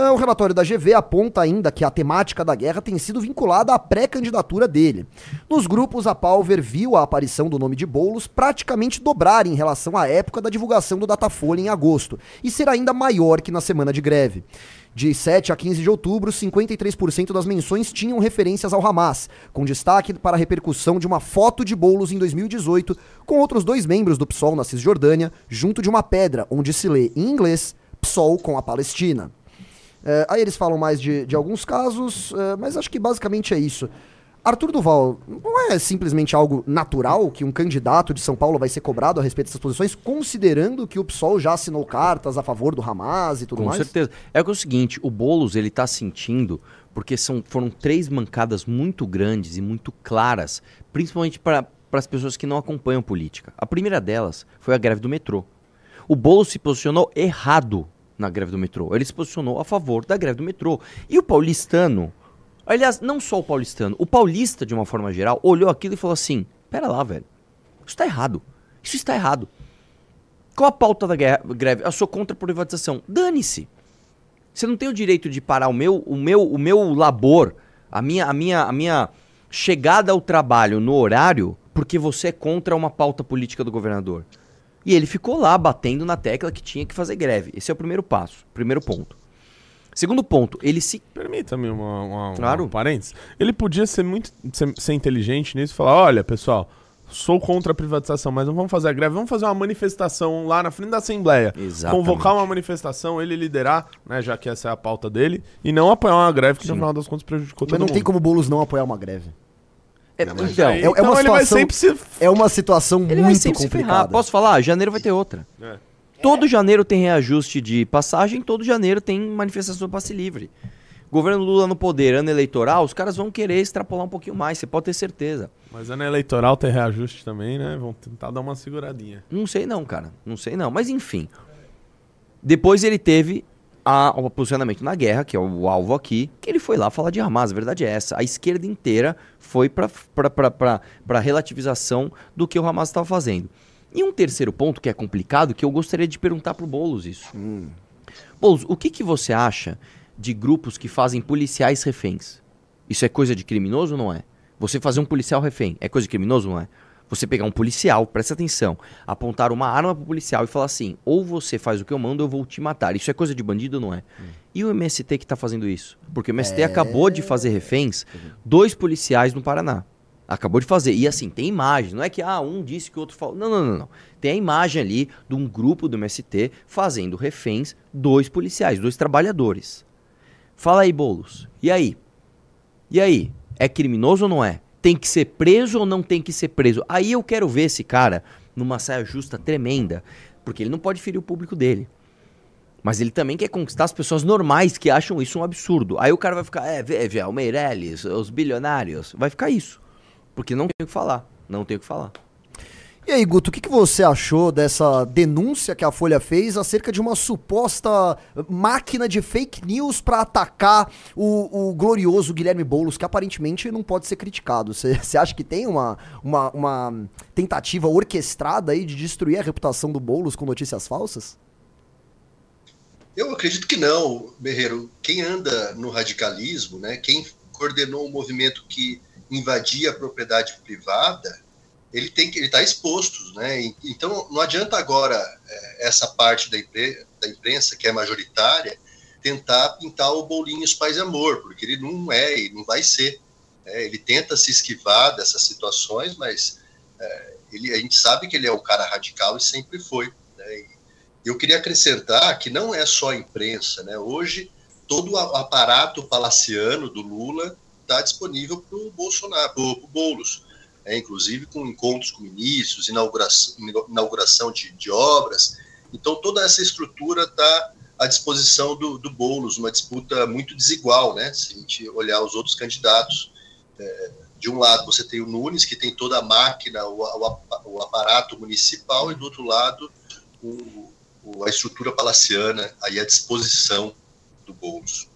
Ah, O relatório da GV aponta ainda que a temática da guerra tem sido vinculada à pré-candidatura dele. Nos grupos, a Palver viu a aparição do nome de Boulos praticamente dobrar em relação à época da divulgação do Datafolha em agosto, e ser ainda maior que na semana de greve. De 7 a 15 de outubro, 53% das menções tinham referências ao Hamas, com destaque para a repercussão de uma foto de Boulos em 2018 com outros dois membros do PSOL na Cisjordânia, junto de uma pedra onde se lê em inglês PSOL com a Palestina. É, aí eles falam mais de, de alguns casos, é, mas acho que basicamente é isso. Arthur Duval, não é simplesmente algo natural que um candidato de São Paulo vai ser cobrado a respeito dessas posições, considerando que o PSOL já assinou cartas a favor do Hamas e tudo Com mais? certeza. É que é o seguinte, o Boulos, ele tá sentindo, porque são, foram três mancadas muito grandes e muito claras, principalmente para as pessoas que não acompanham política. A primeira delas foi a greve do metrô. O Boulos se posicionou errado na greve do metrô. Ele se posicionou a favor da greve do metrô. E o paulistano, aliás, não só o paulistano, o paulista, de uma forma geral, olhou aquilo e falou assim: pera lá, velho. Isso está errado. Isso está errado. Qual a pauta da guerra- greve? Eu sou contra a privatização. Dane-se. Você não tem o direito de parar o meu, o meu, o meu labor, a minha, a minha, a minha chegada ao trabalho no horário, porque você é contra uma pauta política do governador. E ele ficou lá batendo na tecla que tinha que fazer greve. Esse é o primeiro passo, primeiro ponto. Segundo ponto, ele se Permita-me uma, uma, Claro. um parênteses. Ele podia ser muito ser, ser inteligente nisso e falar: olha, pessoal, sou contra a privatização, mas não vamos fazer a greve, vamos fazer uma manifestação lá na frente da Assembleia. Exatamente. Convocar uma manifestação, ele liderar, né, já que essa é a pauta dele, e não apoiar uma greve que no final das contas prejudicou Mas todo não mundo. tem como o Boulos não apoiar uma greve. É, então, é- é então uma ele vai situação- sempre se... É uma situação ele vai muito sempre se ferrar. complicada. Posso falar? Janeiro vai ter outra. É. Todo janeiro tem reajuste de passagem, todo janeiro tem manifestação do passe livre. Governo Lula no poder, ano eleitoral, os caras vão querer extrapolar um pouquinho mais, você pode ter certeza. Mas ano eleitoral tem reajuste também, né? Vão tentar dar uma seguradinha. Não sei não, cara. Não sei não. Mas enfim. Depois ele teve a- o posicionamento na guerra, que é o alvo aqui, que ele foi lá falar de Hamas. A verdade é essa. A esquerda inteira foi para a relativização do que o Hamas estava fazendo. E um terceiro ponto que é complicado, que eu gostaria de perguntar pro Boulos isso. Boulos, o que, que você acha de grupos que fazem policiais reféns? Isso é coisa de criminoso ou não é? Você fazer um policial refém é coisa de criminoso ou não é? Você pegar um policial, presta atenção, apontar uma arma pro policial e falar assim: ou você faz o que eu mando, ou eu vou te matar. Isso é coisa de bandido ou não é? E o MST que tá fazendo isso? Porque o MST acabou de fazer reféns dois policiais no Paraná. Acabou de fazer. E assim, tem imagem. Não é que ah, um disse que o outro falou. Não, não, não, não. Tem a imagem ali de um grupo do MST fazendo reféns dois policiais, dois trabalhadores. Fala aí, Boulos. E aí? E aí? É criminoso ou não é? Tem que ser preso ou não tem que ser preso? Aí eu quero ver esse cara numa saia justa tremenda, porque ele não pode ferir o público dele. Mas ele também quer conquistar as pessoas normais que acham isso um absurdo. Aí o cara vai ficar, é, veja, o Meirelles, os bilionários. Vai ficar isso. Porque não tem o que falar. Não tem o que falar. E aí, Guto, o que, que você achou dessa denúncia que a Folha fez acerca de uma suposta máquina de fake news para atacar o, o glorioso Guilherme Boulos, que aparentemente não pode ser criticado? Você acha que tem uma, uma, uma tentativa orquestrada aí de destruir a reputação do Boulos com notícias falsas? Eu acredito que não, Berreiro. Quem anda no radicalismo, né, quem coordenou um movimento que invadia a propriedade privada, ele tem que está exposto, né? Então não adianta agora eh, essa parte da, impre- da imprensa que é majoritária tentar pintar o Bolinhos Paz e Amor, porque ele não é e não vai ser. né? Ele tenta se esquivar dessas situações, mas eh, ele, a gente sabe que ele é um cara radical e sempre foi. Né? E eu queria acrescentar que não é só a imprensa, né? Hoje todo o aparato palaciano do Lula está disponível para o Bolsonaro, para o Boulos, né? inclusive com encontros com ministros, inauguração, inauguração de, de obras. Então toda essa estrutura está à disposição do, do Boulos, uma disputa muito desigual, né? Se a gente olhar os outros candidatos, é, de um lado você tem o Nunes que tem toda a máquina, o, o, o aparato municipal, e do outro lado o- a estrutura palaciana aí à disposição do Boulos.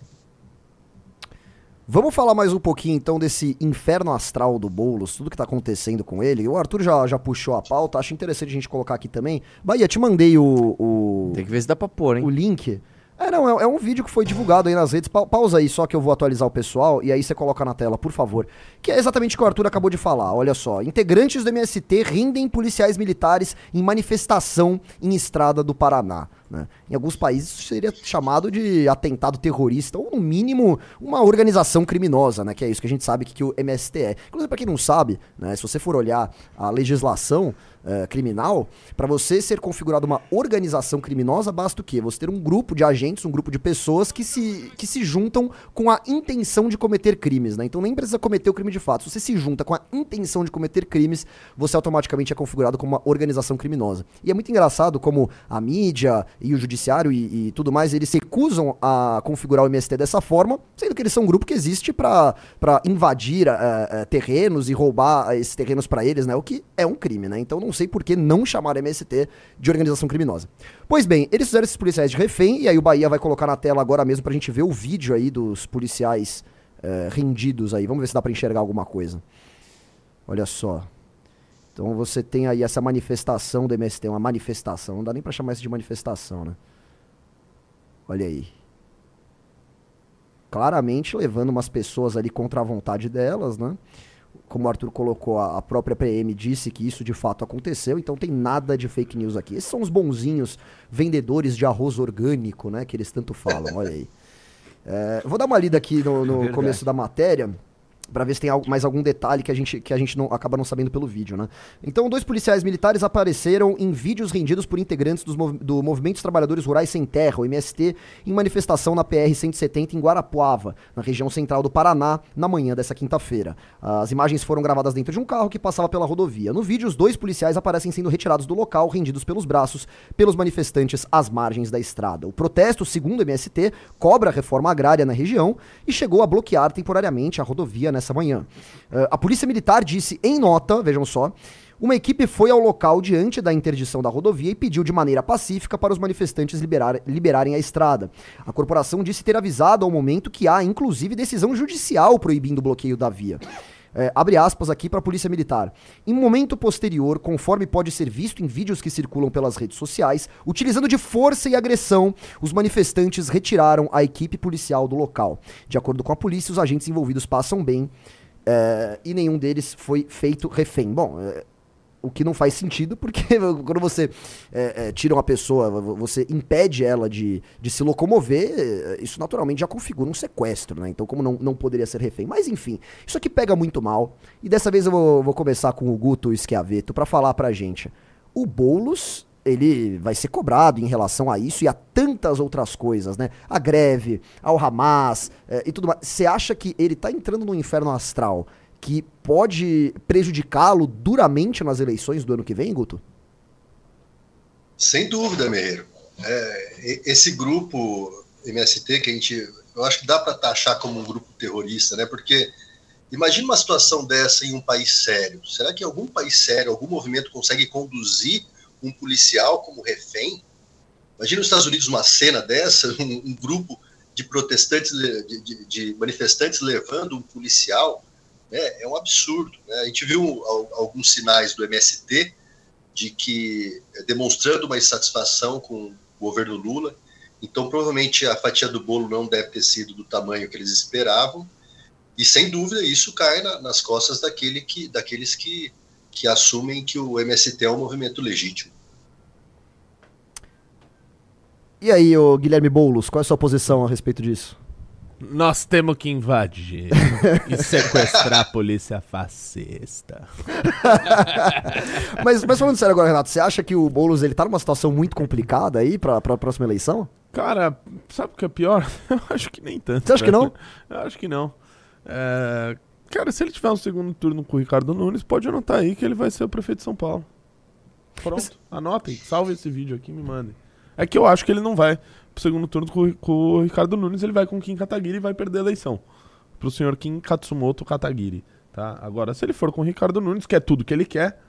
Vamos falar mais um pouquinho então desse inferno astral do Boulos, tudo que tá acontecendo com ele. O Arthur já, já puxou a pauta, acho interessante a gente colocar aqui também. Bahia, te mandei o, o, Tem que ver se dá pra pôr, hein? o link. É, não, é, é um vídeo que foi divulgado aí nas redes. Pa- pausa aí, só que eu vou atualizar o pessoal e aí você coloca na tela, por favor. Que é exatamente o que o Arthur acabou de falar. Olha só. Integrantes do MST rindem policiais militares em manifestação em estrada do Paraná. Né? Em alguns países isso seria chamado de atentado terrorista, ou no mínimo uma organização criminosa, né? Que é isso que a gente sabe que, que o MST é. Inclusive, pra quem não sabe, né, se você for olhar a legislação eh, criminal, para você ser configurado uma organização criminosa, basta o quê? Você ter um grupo de agentes, um grupo de pessoas que se, que se juntam com a intenção de cometer crimes, né? Então nem precisa cometer o crime de fato. Se você se junta com a intenção de cometer crimes, você automaticamente é configurado como uma organização criminosa. E é muito engraçado como a mídia e o judiciário e, e tudo mais, eles se recusam a configurar o MST dessa forma, sendo que eles são um grupo que existe para invadir eh, eh, terrenos e roubar eh, esses terrenos para eles, né? O que é um crime, né? Então não sei por que não chamar MST de organização criminosa. Pois bem, eles fizeram esses policiais de refém, e aí o Bahia vai colocar na tela agora mesmo pra gente ver o vídeo aí dos policiais eh, rendidos aí. Vamos ver se dá pra enxergar alguma coisa. Olha só. Então você tem aí essa manifestação do MST, uma manifestação, não dá nem pra chamar isso de manifestação, né? Olha aí. Claramente levando umas pessoas ali contra a vontade delas, né? Como o Arthur colocou, a própria PM disse que isso de fato aconteceu, então tem nada de fake news aqui. Esses são os bonzinhos vendedores de arroz orgânico, né? Que eles tanto falam, olha aí. É, vou dar uma lida aqui no, no Verdade. começo da matéria. Pra ver se tem mais algum detalhe que a gente, que a gente não, acaba não sabendo pelo vídeo, né? Então, dois policiais militares apareceram em vídeos rendidos por integrantes mov- do Movimento dos Trabalhadores Rurais Sem Terra, o MST, em manifestação na PR-170 em Guarapuava, na região central do Paraná, na manhã dessa quinta-feira. As imagens foram gravadas dentro de um carro que passava pela rodovia. No vídeo, os dois policiais aparecem sendo retirados do local, rendidos pelos braços, pelos manifestantes às margens da estrada. O protesto, segundo o MST, cobra a reforma agrária na região e chegou a bloquear temporariamente a rodovia nessa manhã. Eh, a Polícia Militar disse em nota, vejam só, uma equipe foi ao local diante da interdição da rodovia e pediu de maneira pacífica para os manifestantes liberar- liberarem a estrada. A corporação disse ter avisado ao momento que há, inclusive, decisão judicial proibindo o bloqueio da via. É, abre aspas aqui para a Polícia Militar. Em momento posterior, conforme pode ser visto em vídeos que circulam pelas redes sociais, utilizando de força e agressão, os manifestantes retiraram a equipe policial do local. De acordo com a polícia, os agentes envolvidos passam bem é, e nenhum deles foi feito refém. Bom, é, o que não faz sentido, porque quando você é, é, tira uma pessoa, vo- você impede ela de, de se locomover, é, isso naturalmente já configura um sequestro, né? Então, como não, não poderia ser refém? Mas, enfim, isso aqui pega muito mal. E dessa vez eu vou, vou começar com o Guto Schiaveto pra falar pra gente. O Boulos, ele vai ser cobrado em relação a isso e a tantas outras coisas, né? A greve, ao Hamas é, e tudo mais. Você acha que ele tá entrando no inferno astral que pode prejudicá-lo duramente nas eleições do ano que vem, Guto? Sem dúvida, Merreiro. É, esse grupo MST que a gente, eu acho que dá para taxar como um grupo terrorista, né? Porque imagina uma situação dessa em um país sério. Será que algum país sério, algum movimento consegue conduzir um policial como refém? Imagina nos Estados Unidos uma cena dessa, um, um grupo de protestantes, de, de- de manifestantes levando um policial, né? É um absurdo. Né? A gente viu al- alguns sinais do MST de que eh, demonstrando uma insatisfação com o governo Lula. Então, provavelmente a fatia do bolo não deve ter sido do tamanho que eles esperavam. E sem dúvida isso cai na- nas costas daquele que, daqueles que, que assumem que o MST é um movimento legítimo. E aí, Guilherme Boulos, qual é a sua posição a respeito disso? Nós temos que invadir e sequestrar a polícia fascista. mas, mas falando sério agora, Renato, você acha que o Boulos ele tá numa situação muito complicada aí pra, pra próxima eleição? Cara, sabe o que é pior? Eu acho que nem tanto. Você acha que não? Eu acho que não. É, Cara, se ele tiver um segundo turno com o Ricardo Nunes, pode anotar aí que ele vai ser o prefeito de São Paulo. Pronto, anotem, salve esse vídeo aqui e me mandem. É que eu acho que ele não vai pro segundo turno com, com o Ricardo Nunes, ele vai com o Kim Kataguiri e vai perder a eleição. Pro senhor Kim Katsumoto Kataguiri, tá? Agora, se ele for com o Ricardo Nunes, que é tudo que ele quer,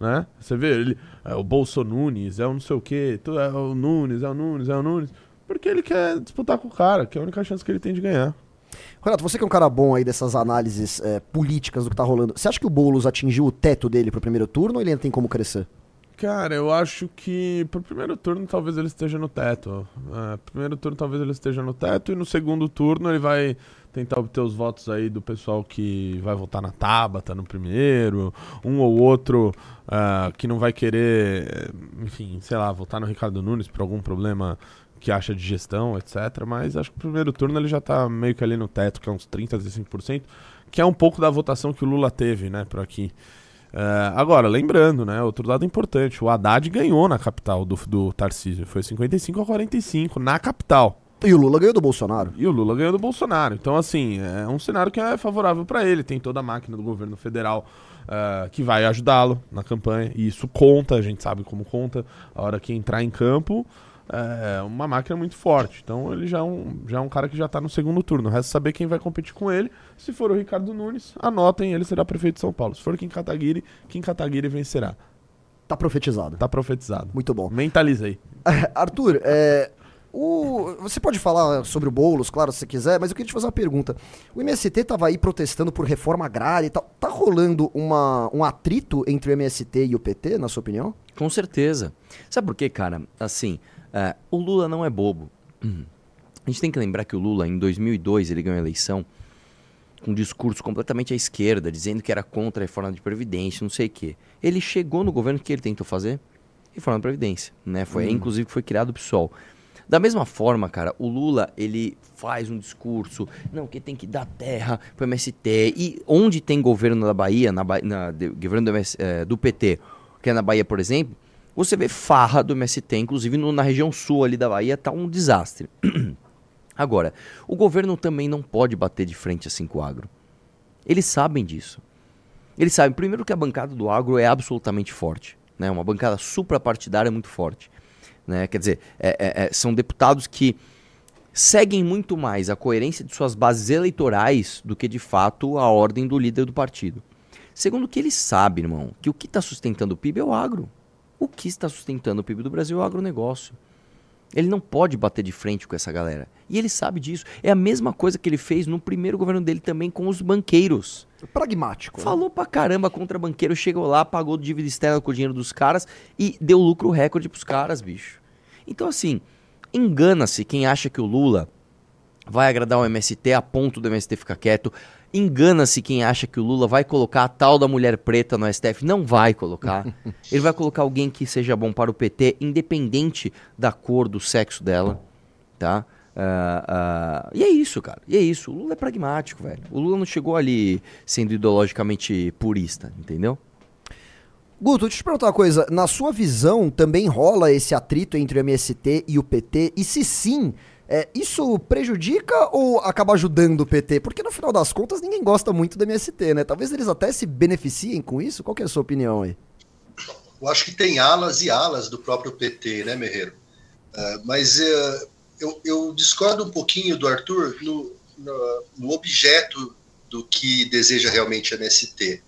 né? Você vê, ele é o Bolso Nunes, é o não sei o quê, é o Nunes, é o Nunes, é o Nunes. Porque ele quer disputar com o cara, que é a única chance que ele tem de ganhar. Renato, você que é um cara bom aí dessas análises é, políticas do que tá rolando, você acha que o Boulos atingiu o teto dele pro primeiro turno ou ele ainda tem como crescer? Cara, eu acho que pro primeiro turno talvez ele esteja no teto. É, primeiro turno talvez ele esteja no teto e no segundo turno ele vai tentar obter os votos aí do pessoal que vai votar na Tabata no primeiro, um ou outro ah, que não vai querer, enfim, sei lá, votar no Ricardo Nunes por algum problema que acha de gestão, etc. Mas acho que no primeiro turno ele já tá meio que ali no teto, que é uns 30, 35%, que é um pouco da votação que o Lula teve, né, por aqui. É, agora, lembrando, né, outro dado importante, o Haddad ganhou na capital do, do Tarcísio, foi 55 a 45 na capital. E o Lula ganhou do Bolsonaro. E o Lula ganhou do Bolsonaro. Então, assim, é um cenário que é favorável para ele. Tem toda a máquina do governo federal eh, que vai ajudá-lo na campanha. E isso conta, a gente sabe como conta. A hora que entrar em campo, é uma máquina muito forte. Então, ele já é um, já é um cara que já está no segundo turno. Resta saber quem vai competir com ele. Se for o Ricardo Nunes, anotem, ele será prefeito de São Paulo. Se for Kim Kataguiri, Kim Kataguiri vencerá. Tá profetizado. Tá profetizado. Muito bom. Mentaliza aí. Arthur, é, o- você pode falar sobre o Boulos, claro, se você quiser, mas eu queria te fazer uma pergunta. O MST estava aí protestando por reforma agrária e tal. Tá rolando uma, um atrito entre o MST e o PT, na sua opinião? Com certeza. Sabe por quê, cara? Assim, é, o Lula não é bobo. Hum. A gente tem que lembrar que o Lula, em 2002, ele ganhou a eleição com um discurso completamente à esquerda, dizendo que era contra a reforma de Previdência, não sei o quê. Ele chegou no governo, o que ele tentou fazer? Reforma da Previdência, né? Foi aí, inclusive, que foi criado o PSOL. Da mesma forma, cara, o Lula, ele faz um discurso, não, que tem que dar terra pro MST, e onde tem governo da Bahia, na, na- de- governo do, MS, eh, do PT, que é na Bahia, por exemplo, você vê farra do MST, inclusive no- na região sul ali da Bahia, tá um desastre. Agora, o governo também não pode bater de frente assim com o agro. Eles sabem disso. Eles sabem, primeiro, que a bancada do agro é absolutamente forte. Né? Uma bancada suprapartidária muito forte. Né? Quer dizer, é- é- é- são deputados que seguem muito mais a coerência de suas bases eleitorais do que, de fato, a ordem do líder do partido. Segundo que eles sabem, irmão, que o que está sustentando o PIB é o agro. O que está sustentando o PIB do Brasil é o agronegócio. Ele não pode bater de frente com essa galera. E ele sabe disso. É a mesma coisa que ele fez no primeiro governo dele também com os banqueiros. Pragmático. né? Falou pra caramba contra banqueiro, chegou lá, pagou dívida externa com o dinheiro dos caras e deu lucro recorde pros caras, bicho. Então, assim, engana-se quem acha que o Lula vai agradar o MST a ponto do MST ficar quieto. Engana-se quem acha que o Lula vai colocar a tal da mulher preta no STF. Não vai colocar. Ele vai colocar alguém que seja bom para o PT, independente da cor, do sexo dela, tá? Ah, ah, e é isso, cara. E é isso. O Lula é pragmático, velho. O Lula não chegou ali sendo ideologicamente purista, entendeu? Guto, deixa eu te perguntar uma coisa. Na sua visão, também rola esse atrito entre o MST e o PT? E se sim, é, isso prejudica ou acaba ajudando o PT? Porque no final das contas, ninguém gosta muito do MST, né? Talvez eles até se beneficiem com isso. Qual é a sua opinião aí? Eu acho que tem alas e alas do próprio PT, né, Merreiro? Ah, mas eh, eu, eu discordo um pouquinho do Arthur no, no, no objeto do que deseja realmente a MST.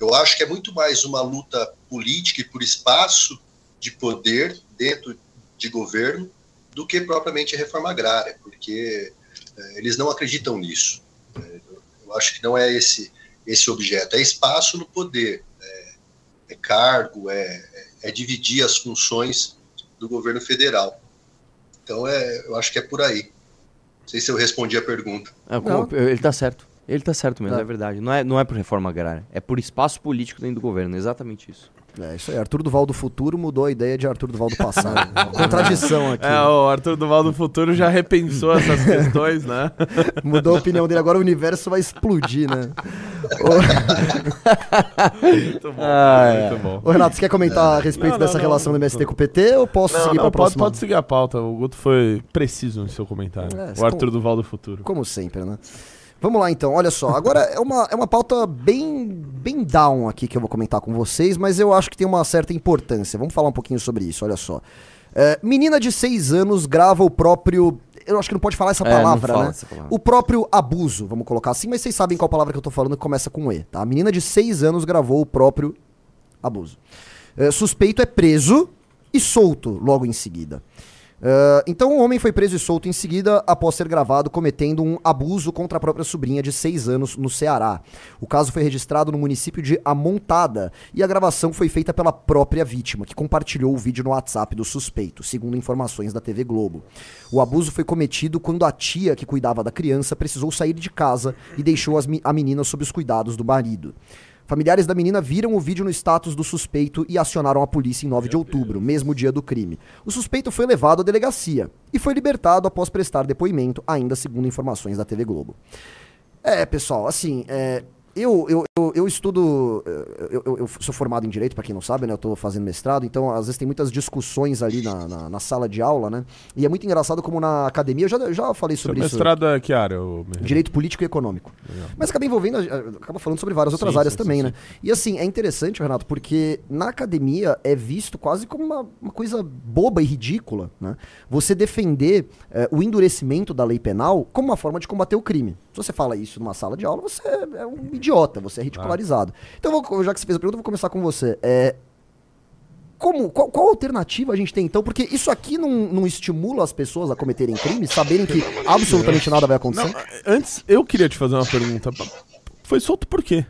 Eu acho que é muito mais uma luta política e por espaço de poder dentro de governo do que propriamente a reforma agrária, porque eh, eles não acreditam nisso. Eh, eu acho que não é esse esse objeto, é espaço no poder, é, é cargo, é, é dividir as funções do governo federal. Então é, eu acho que é por aí. Não sei se eu respondi a pergunta. É, como- ele tá certo. Ele tá certo mesmo, Tá. é verdade. Não é, não é por reforma agrária, é por espaço político dentro do governo, exatamente isso. É isso aí. Arthur Duval do futuro mudou a ideia de Arthur Duval do passado. Contradição aqui. É, o Arthur Duval do Futuro já repensou essas questões, né? Mudou a opinião dele. Agora o universo vai explodir, né? Muito bom, Ah, muito bom. Ô, Renato, você quer comentar a respeito Não, não, dessa não. relação do MST com o PT ou posso Não, seguir não, pra pode, próxima? pode seguir a pauta. O Guto foi preciso em seu comentário. É, o Arthur como- Duval do Futuro. Como sempre, né? Vamos lá então, olha só. Agora é uma, é uma pauta bem, bem down aqui que eu vou comentar com vocês, mas eu acho que tem uma certa importância. Vamos falar um pouquinho sobre isso, olha só. É, menina de 6 anos grava o próprio. Eu acho que não pode falar essa É, não palavra, fala né? essa palavra. O próprio abuso, vamos colocar assim, mas vocês sabem qual palavra que eu tô falando que começa com E, tá? A menina de 6 anos gravou o próprio abuso. É, suspeito é preso e solto logo em seguida. É, então, o homem foi preso e solto em seguida após ser gravado cometendo um abuso contra a própria sobrinha de 6 anos no Ceará. O caso foi registrado no município de Amontada e a gravação foi feita pela própria vítima, que compartilhou o vídeo no WhatsApp do suspeito, segundo informações da TV Globo. O abuso foi cometido quando a tia que cuidava da criança precisou sair de casa e deixou as a menina sob os cuidados do marido. Familiares da menina viram o vídeo no status do suspeito e acionaram a polícia em 9 de outubro, mesmo dia do crime. O suspeito foi levado à delegacia e foi libertado após prestar depoimento, ainda segundo informações da TV Globo. É, pessoal, assim, é, eu, eu, eu, eu estudo. Eu, eu- eu sou formado em direito, pra quem não sabe, né? Eu tô fazendo mestrado, então às vezes tem muitas discussões ali na, na, na sala de aula, né? E é muito engraçado como na academia, eu já, eu já falei Seu sobre isso. mestrado é que área? Merreiro? Direito político e econômico. Mas acaba envolvendo, a- acaba falando sobre várias outras Sim, áreas sim, também, sim, né? E assim, é interessante, Renato, porque na academia é visto quase como uma, uma coisa boba e ridícula, né? Você defender eh, o endurecimento da lei penal como uma forma de combater o crime. Se você fala isso numa sala de aula, você é um idiota, você é ridicularizado. Então, eu vou- já que você fez a pergunta, eu vou começar com você. É, como, qual, qual alternativa a gente tem então? Porque isso aqui não, não estimula as pessoas a cometerem crimes, saberem que absolutamente nada vai acontecer? Não, antes, eu queria te fazer uma pergunta. Foi solto por quê?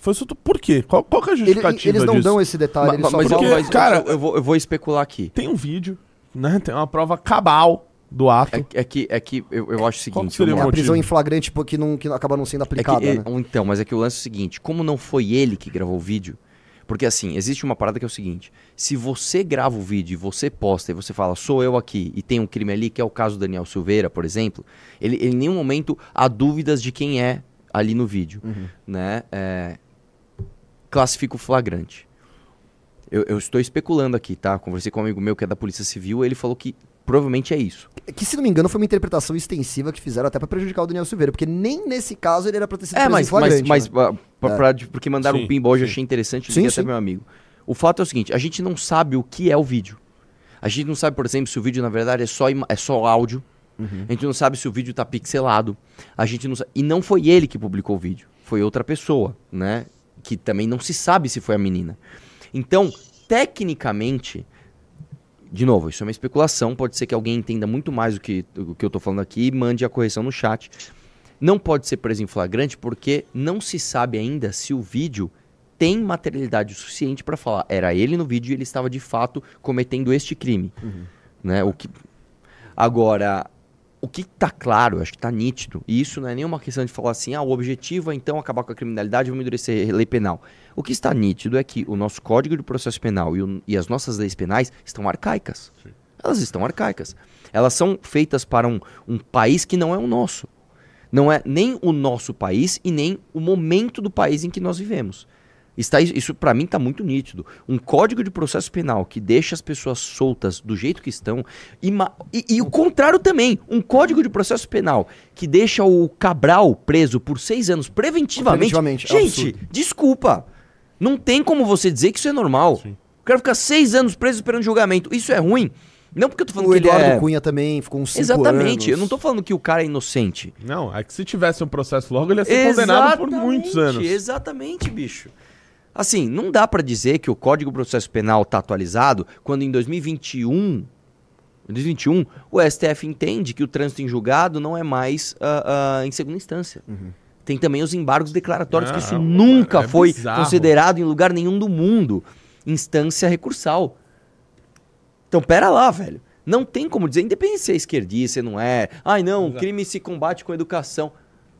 Foi solto por quê? Qual, qual que é a Ele- justificativa eles não disso? dão esse detalhe, eles só mas, falam- eu, mas, cara- cara, eu, vou, eu vou especular aqui. Tem um vídeo, né? Tem uma prova cabal do ato. É, é que, é que eu, eu acho o Qual seguinte. seria vamos É a prisão em flagrante porque não, que acaba não sendo É que, aplicada, é, né? Então, mas é que o lance é o seguinte: como não foi ele que gravou o vídeo, porque assim, existe uma parada que é o seguinte: se você grava o vídeo e você posta e você fala, sou eu aqui, e tem um crime ali, que é o caso do Daniel Silveira, por exemplo, ele, ele em nenhum momento há dúvidas de quem é ali no vídeo. Né? É, classifica o flagrante. Eu, eu estou especulando aqui, tá? Conversei com um amigo meu que é da Polícia Civil, ele falou que provavelmente é isso. Que, se não me engano, foi uma interpretação extensiva que fizeram até pra prejudicar o Daniel Silveira, porque nem nesse caso ele era pra ter sido É, mas, mas, flagrante, mas né? ah, pra- pra- de- porque mandaram Sim, um pinball, eu sim. achei interessante, Sim, liguei até sim. meu amigo. O fato é o seguinte, a gente não sabe o que é o vídeo. A gente não sabe, por exemplo, se o vídeo na verdade é só, é só áudio. Uhum. A gente não sabe se o vídeo tá pixelado. A gente não sa- E não foi ele que publicou o vídeo, foi outra pessoa, né? Que também não se sabe se foi a menina. Então, tecnicamente, de novo, isso é uma especulação, pode ser que alguém entenda muito mais do que, o que eu tô falando aqui e mande a correção no chat. Não pode ser preso em flagrante porque não se sabe ainda se o vídeo tem materialidade suficiente para falar era ele no vídeo e ele estava de fato cometendo este crime, né? O que agora o que tá claro, acho que tá nítido, e isso não é nenhuma questão de falar assim, ah, o objetivo é então acabar com a criminalidade, vamos endurecer a lei penal. O que está nítido é que o nosso Código de Processo Penal e, o- e as nossas leis penais estão arcaicas. Elas estão arcaicas. Elas são feitas para um, um país que não é o nosso. Não é nem o nosso país e nem o momento do país em que nós vivemos. Está, isso para mim está muito nítido. Um código de processo penal que deixa as pessoas soltas do jeito que estão. E, e- e o contrário também. Um código de processo penal que deixa o Cabral preso por seis anos preventivamente. Preventivamente, é Gente, absurdo. desculpa. Não tem como você dizer que isso é normal. O cara ficar seis anos preso esperando julgamento. Isso é ruim. Não porque eu tô falando O que ele Eduardo é... Cunha também ficou uns cinco Exatamente. anos. Eu não tô falando que o cara é inocente. Não, é que se tivesse um processo logo, ele ia ser condenado por Exatamente, muitos anos. Exatamente, bicho. Assim, não dá pra dizer que o Código de Processo Penal tá atualizado quando em 2021, em 2021 o STF entende que o trânsito em julgado não é mais ah, ah, em segunda instância. Tem também os embargos declaratórios, que isso Não, nunca é foi bizarro. considerado em lugar nenhum do mundo instância recursal. Então, pera lá, velho. Não tem como dizer, independente se é esquerdista, se não é. Ai, não, crime se combate com educação.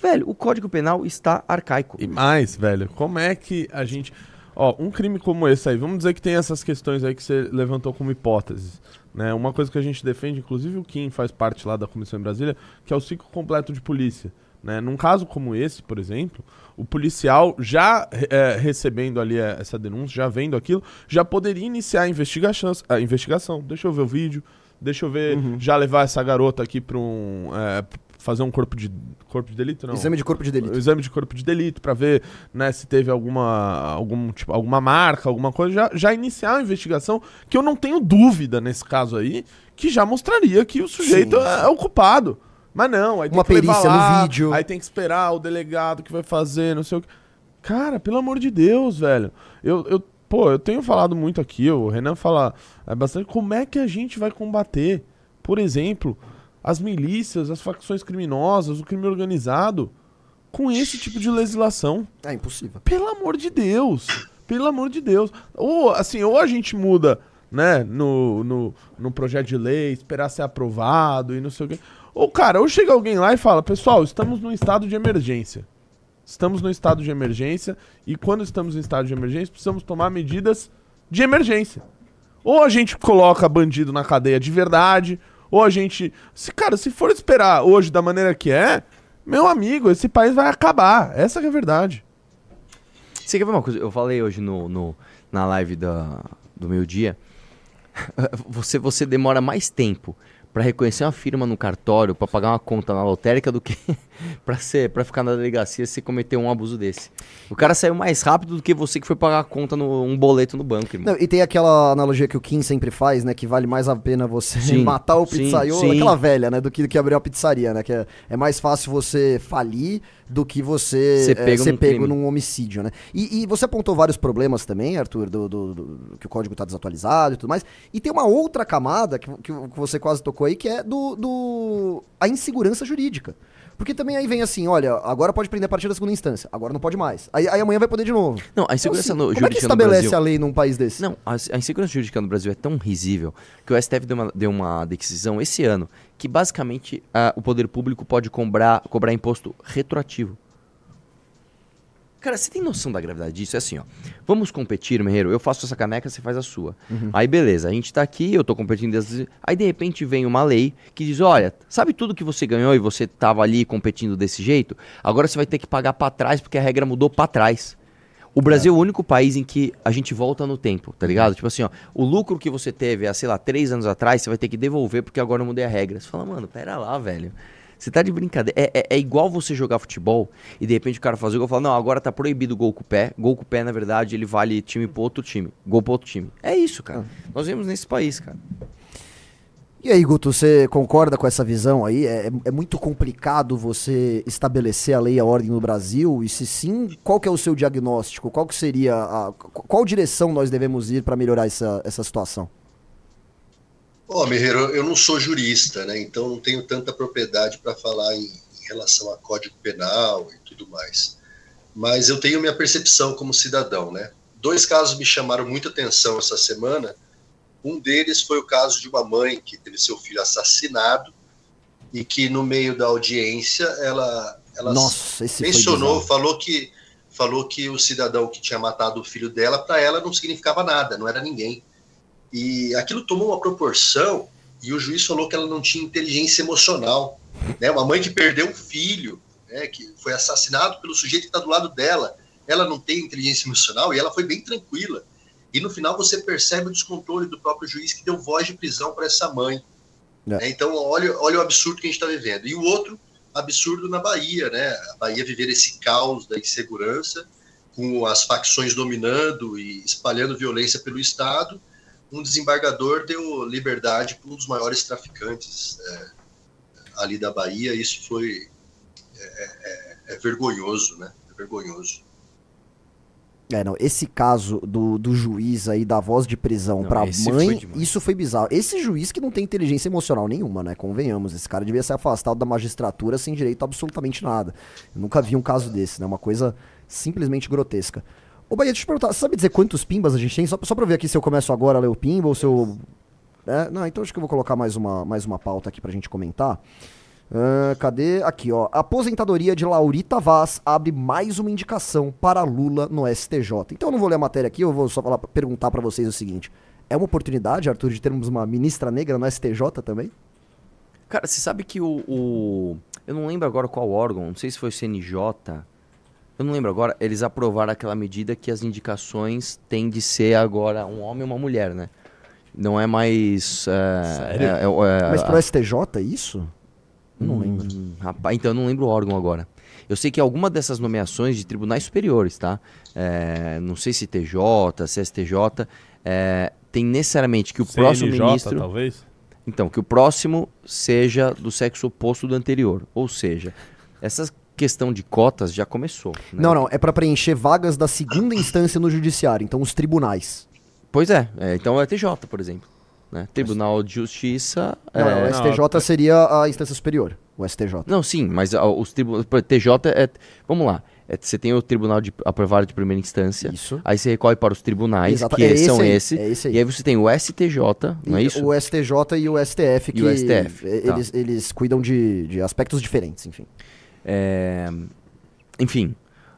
Velho, o Código Penal está arcaico. E mais, velho, como é que a gente. Ó, um crime como esse aí, vamos dizer que tem essas questões aí que você levantou como hipóteses. Né? Uma coisa que a gente defende, inclusive o Kim faz parte lá da Comissão em Brasília, que é o ciclo completo de polícia. Né? Num caso como esse, por exemplo, o policial já eh, recebendo ali eh, essa denúncia, já vendo aquilo, já poderia iniciar a investigação. A investigação. Deixa eu ver o vídeo, deixa eu ver, já levar essa garota aqui para um. eh, fazer um corpo de. Corpo de delito, não. Exame de corpo de delito. Exame de corpo de delito pra ver né, se teve alguma, algum, tipo, alguma marca, alguma coisa, já, já iniciar a investigação, que eu não tenho dúvida nesse caso aí, que já mostraria que o sujeito Sim, é, é o culpado. Mas não, aí tem Uma que perícia no lá, vídeo. Aí tem que esperar o delegado que vai fazer, não sei o que. Cara, pelo amor de Deus, velho. Eu, eu, pô, eu tenho falado muito aqui, o Renan fala é, bastante, como é que a gente vai combater, por exemplo, as milícias, as facções criminosas, o crime organizado, com esse tipo de legislação. É impossível. Pelo amor de Deus. Pelo amor de Deus. Ou, assim, ou a gente muda, né, no, no, no projeto de lei, esperar ser aprovado e não sei o quê. Ou, cara, ou chega alguém lá e fala, pessoal, estamos num estado de emergência. Estamos no estado de emergência e quando estamos em estado de emergência, precisamos tomar medidas de emergência. Ou a gente coloca bandido na cadeia de verdade, ou a gente. Se, cara, se for esperar hoje da maneira que é, meu amigo, esse país vai acabar. Essa é a verdade. Você quer ver uma coisa? Eu falei hoje no, no- na live da, do meio-dia. Você, você demora mais tempo pra reconhecer uma firma no cartório, pra pagar uma conta na lotérica, do que pra ser, para ficar na delegacia se cometer um abuso desse. O cara saiu mais rápido do que você que foi pagar a conta no um boleto no banco, irmão. Não, e tem aquela analogia que o Kim sempre faz, né? Que vale mais a pena você Sim, matar o pizzaiolo, aquela velha, né? Do que, do que abrir uma pizzaria, né? Que é, é mais fácil você falir do que você Ser é, pego ser num pego num homicídio, né? E, e você apontou vários problemas também, Arthur, do, do- do- que o código tá desatualizado e tudo mais. E tem uma outra camada que, que você quase tocou aí, que é do, do a insegurança jurídica. Porque também aí vem assim, olha, agora pode prender a partir da segunda instância, agora não pode mais. Aí, aí amanhã vai poder de novo. Não, a insegurança Então, no, assim, como é que jurídica estabelece Brasil... a lei num país desse? Não, a, a insegurança jurídica no Brasil é tão risível que o STF deu uma, deu uma decisão esse ano que basicamente ah, o poder público pode cobrar, cobrar imposto retroativo. Cara, você tem noção da gravidade disso? É assim, ó. Vamos competir, Merreiro. Eu faço essa caneca, você faz a sua. Aí, beleza, a gente tá aqui, eu tô competindo. desde- Aí, de repente, vem uma lei que diz: olha, sabe tudo que você ganhou e você tava ali competindo desse jeito? Agora você vai ter que pagar pra trás porque a regra mudou pra trás. O Brasil é o único país em que a gente volta no tempo, tá ligado? Tipo assim, ó, o lucro que você teve há, sei lá, três anos atrás, você vai ter que devolver porque agora eu mudei a regra. Você fala, mano, pera lá, velho. Você tá de brincadeira. É, é- é igual você jogar futebol e de repente o cara fazer o gol e falar, não, agora tá proibido gol com o pé. Gol com o pé, na verdade, ele vale time pro outro time. Gol pro outro time. É isso, cara. Nós vemos nesse país, cara. E aí, Guto, você concorda com essa visão aí? É, é muito complicado você estabelecer a lei e a ordem no Brasil? E se sim, qual que é o seu diagnóstico? Qual que seria a, qual direção nós devemos ir para melhorar essa, essa situação? Ó, Merreiro, eu não sou jurista, né? Então não tenho tanta propriedade para falar em, em relação a código penal e tudo mais. Mas eu tenho minha percepção como cidadão, né? Dois casos me chamaram muita atenção essa semana. Um deles foi o caso de uma mãe que teve seu filho assassinado e que no meio da audiência ela, ela Nossa, mencionou, falou que falou que o cidadão que tinha matado o filho dela para ela não significava nada, não era ninguém. E aquilo tomou uma proporção e o juiz falou que ela não tinha inteligência emocional, né? Uma mãe que perdeu um filho, né, que foi assassinado pelo sujeito que está do lado dela, ela não tem inteligência emocional e ela foi bem tranquila. E no final você percebe o descontrole do próprio juiz que deu voz de prisão para essa mãe. É. né? Então olha, olha o absurdo que a gente está vivendo. E o outro absurdo na Bahia, né? A Bahia viver esse caos da insegurança, com as facções dominando e espalhando violência pelo Estado, um desembargador deu liberdade para um dos maiores traficantes é, ali da Bahia. Isso foi é, é- é vergonhoso, né? É vergonhoso. É, não, esse caso do, do juiz aí da voz de prisão Não, pra foi mãe, demais. isso foi bizarro. Esse juiz que não tem inteligência emocional nenhuma, né? Convenhamos, esse cara devia ser afastado da magistratura sem direito a absolutamente nada. Eu nunca vi um caso desse, né? Uma coisa simplesmente grotesca. Ô, Bahia, deixa eu te perguntar, você sabe dizer quantos pimbas a gente tem? Só, só pra ver aqui se eu começo agora a ler o pimba ou se eu... É, não, então acho que eu vou colocar mais uma, mais uma pauta aqui pra gente comentar. Ah, cadê? Aqui, ó. Aposentadoria de Laurita Vaz abre mais uma indicação para Lula no STJ. Então eu não vou ler a matéria aqui, eu vou só falar, perguntar para vocês o seguinte. É uma oportunidade, Arthur, de termos uma ministra negra no STJ também? Cara, você sabe que o, o- Eu não lembro agora qual órgão, não sei se foi o CNJ. Eu não lembro agora. Eles aprovaram aquela medida que as indicações têm de ser agora um homem e uma mulher, né? Não é mais. É, Sério? é- é- é- Mas a- pro STJ isso? Eu não lembro. Hum, rapaz, então eu não lembro o órgão agora. Eu sei que alguma dessas nomeações de tribunais superiores, tá? É, não sei se TJ, se STJ, é, tem necessariamente que o próximo CNJ, ministro. talvez? Então, que o próximo seja do sexo oposto do anterior. Ou seja, essa questão de cotas já começou. né? Não, não, é para preencher vagas da segunda instância no judiciário, então os tribunais. Pois é, é, então é TJ, por exemplo. né? Tribunal de Justiça. Não, não, é, o STJ seria a instância superior, o STJ. Não, sim, mas os tribunais. TJ é. Vamos lá. é, você tem o Tribunal de Aprovado de Primeira Instância. Isso. Aí você recorre para os tribunais, Exato, que é esse são aí, esse. é esse aí. E aí você tem o STJ, não é E isso? O STJ e o STF, que E o STF, tá. eles, eles cuidam de, de aspectos diferentes, enfim. É, Enfim.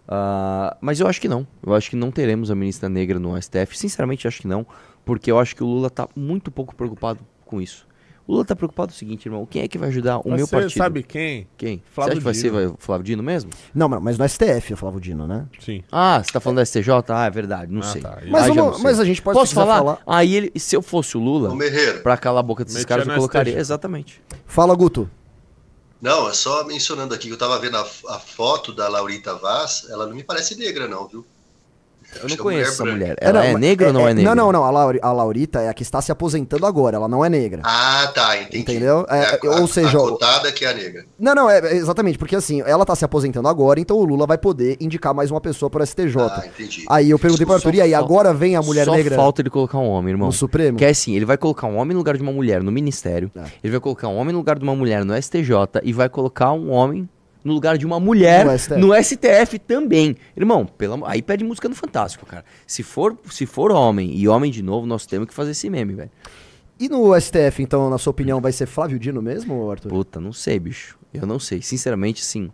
ah, mas eu acho que não. Eu acho que não teremos a ministra negra no STF. Sinceramente, eu acho que não. Porque eu acho que o Lula tá muito pouco preocupado com isso. O Lula tá preocupado com o seguinte, irmão. Quem é que vai ajudar o Vai meu ser, partido? sabe quem? Quem? Flávio você acha que vai ser Dino. o Flávio Dino mesmo? Não, mas- mas no STF, falava o Dino, né? Sim. Ah, você tá falando da STJ? Ah, é verdade, não Ah, sei. tá. Mas, Ah, vamos- não sei. mas a gente pode, Posso falar? falar. Aí ele, se eu fosse o Lula, pra calar a boca desses Metia caras, eu colocaria. STJ. Exatamente. Fala, Guto. Não, é só mencionando aqui que eu tava vendo a, a foto da Laurita Vaz, ela não me parece negra, não, viu? Eu não é conheço essa mulher. Ela é, negra ou não é, negra? Não, não, não. A, Lauri- a Laurita é a que está se aposentando agora. Ela não é negra. Ah, tá, entendi. Entendeu? É, a, ou seja, a cotada que é a negra. Não, não, é é exatamente, porque assim, ela tá se aposentando agora, então o Lula vai poder indicar mais uma pessoa pro STJ. Ah, entendi. Aí eu perguntei pro Arthur, e aí, Só- agora vem a mulher Só negra falta ele colocar um homem, irmão. no Supremo? Que é assim, ele vai colocar um homem no lugar de uma mulher no ministério, É. ele vai colocar um homem no lugar de uma mulher no STJ e vai colocar um homem no lugar de uma mulher No STF. no STF também. Irmão, pelo amor- aí pede música no Fantástico, cara. Se for, se for homem e homem de novo, nós temos que fazer esse meme, velho. E no STF, então, na sua opinião, vai ser Flávio Dino mesmo, Arthur? Puta, não sei, bicho. Eu não sei. Sinceramente, sim.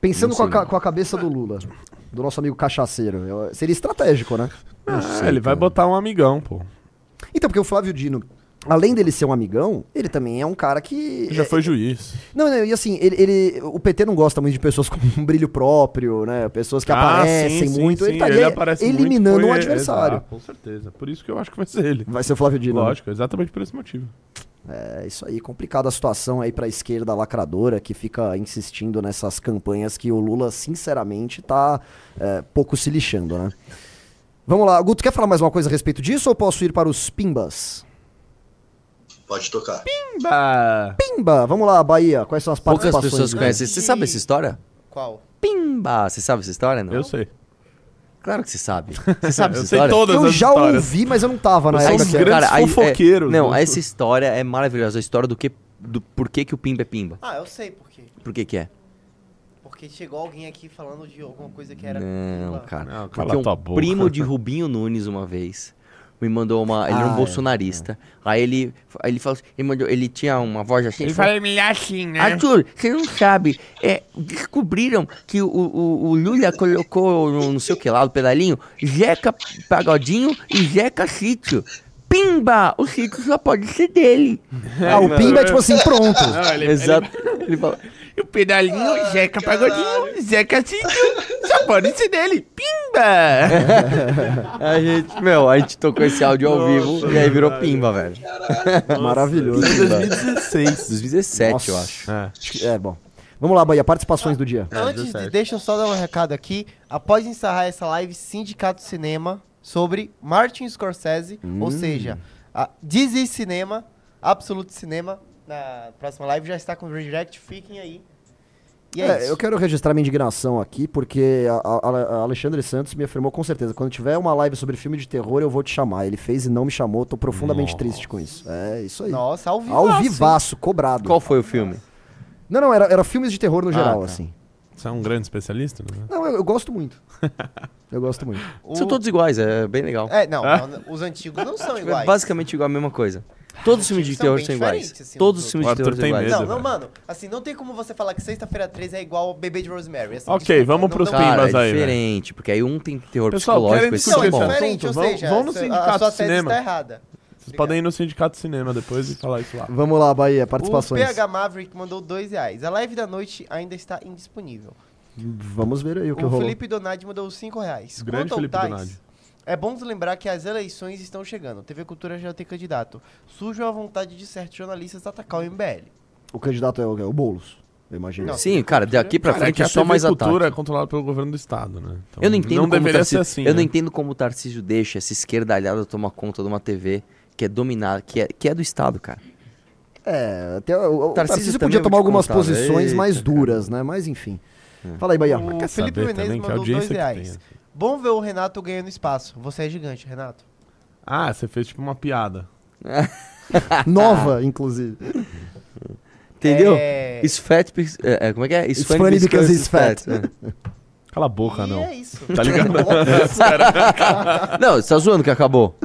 Pensando com a, com a cabeça do Lula, do nosso amigo cachaceiro, seria estratégico, né? Ah, sei, ele vai cara. botar um amigão, pô. Então, porque o Flávio Dino, além dele ser um amigão, ele também é um cara que. Já foi juiz. Não, não, e assim, ele, ele- o PT não gosta muito de pessoas com um brilho próprio, né? Pessoas que Ah, aparecem sim, muito. sim, Ele estaria aparece muito, eliminando foi- um adversário. Exato, com certeza. Por isso que eu acho que vai ser ele. Vai ser o Flávio Dino. né? Lógico, exatamente por esse motivo. É isso aí, complicada a situação aí pra esquerda lacradora que fica insistindo nessas campanhas que o Lula, sinceramente, tá é, pouco se lixando, né? Vamos lá, Guto, quer falar mais uma coisa a respeito disso ou posso ir para os Pimbas? Pode tocar. Bah. Pimba, vamos lá, Bahia, quais são as Poucas participações? pessoas do- conhecem. Você sabe essa história? Qual? Pimba! Você sabe essa história, não? Eu sei. Claro que você sabe. Você sabe Eu essa sei história? todas Eu as já histórias. ouvi, mas eu não tava na Eu época. um que- grande- aí, é- não, né? essa história é maravilhosa. A história do que. Do por que, que o Pimba é Pimba. Ah, eu sei por quê. Por que, que é? Porque chegou alguém aqui falando de alguma coisa que era. Não, Pimba. cara. Não, porque cala um tua boca. primo de Rubinho Nunes uma vez me mandou uma. Ele era Ah, um é, bolsonarista. Aí ele. Ele falou assim, ele, mandou, ele tinha uma voz assim. Ele falou, vai me assim, né? Arthur, você não sabe. É, descobriram que o, o, o Lula colocou no não sei o que lá, do pedalinho, Jeca Pagodinho e Jeca Sítio. Pimba! O sítio só pode ser dele. Ah, o Pimba é tipo assim, pronto. Não, ele, Exato. Ele falou. E o pedalinho, Zeca Pagodinho, Zeca Sítio, só pode ser dele. Pimba! A gente, meu, a gente tocou esse áudio ao vivo e aí virou Pimba, velho. Maravilhoso. 2016. 2017, eu Nossa. acho. É. É, bom. Vamos lá, Bahia, participações do dia. Antes, de, deixa eu só dar um recado aqui. Após encerrar essa live, Sindicato Cinema sobre Martin Scorsese, ou seja, a Disney Cinema, Absolute Cinema, na próxima live já está com o redirect, fiquem aí. E é, É, isso. eu quero registrar minha indignação aqui, porque a, a- a Alexandre Santos me afirmou com certeza: quando tiver uma live sobre filme de terror, eu vou te chamar. Ele fez e não me chamou, tô profundamente triste com isso. É, isso aí. Nossa, ao vivo. Ao vivaço, cobrado. Qual foi o filme? Não, não, era, era filmes de terror no geral, tá. assim. Você é um grande especialista, né? Não, eu, eu gosto muito. eu gosto muito. São todos iguais, é bem legal. É, não, não, os antigos não são É iguais. basicamente igual a mesma coisa. Todos os filmes de terror são iguais. diferentes, assim, Todos os filmes O de terror são tem iguais. medo. Não, não, mano. Assim, não tem como você falar que sexta-feira 13 é igual ao Bebê de Rosemary. assim, Ok, desculpa, vamos não- pros não- pimbas Cara, é aí, velho. diferente, porque aí um tem terror Pessoal, psicológico, esse Não, é é bom. diferente, ou Vamos- seja, vamos no a- a sindicato sua de tese cinema. está errada. Vocês podem ir no Sindicato de Cinema depois e falar isso lá. Vamos lá, Bahia, O participações. PH Maverick mandou dois reais. A live da noite ainda está indisponível. Vamos ver aí o que O rolou. Felipe Donadi mandou cinco reais. Grande Quanto ao Felipe Donadi. É bom lembrar que as eleições estão chegando. TV Cultura já tem candidato. Surge a vontade de certos jornalistas atacar o MBL. O candidato é o, é o Boulos, eu imagino. Não. Sim, cara, daqui pra Cara, é frente que é a só TV mais Cultura ataque. é controlada pelo governo do estado, né? Então, Eu não entendo não como Tarcísio, assim, Eu não né? entendo como o Tarcísio deixa essa esquerdalhada tomar conta de uma TV que é dominada, que é, que é do Estado, cara. É, até o, o Tarcísio Tarcísio podia vou tomar algumas contar, posições eita, mais cara. duras, né? Mas enfim. Fala aí, Bahia. O Felipe Menezes mandou audiência dois reais. Bom ver o Renato ganhando espaço. Você é gigante, Renato. Ah, você fez tipo uma piada. Nova, inclusive. Entendeu? É... It's fat, because- é, é, como é que é? It's funny because he's fat. é. Cala a boca, E não. é isso. Tá ligado? Não, você tá zoando que acabou.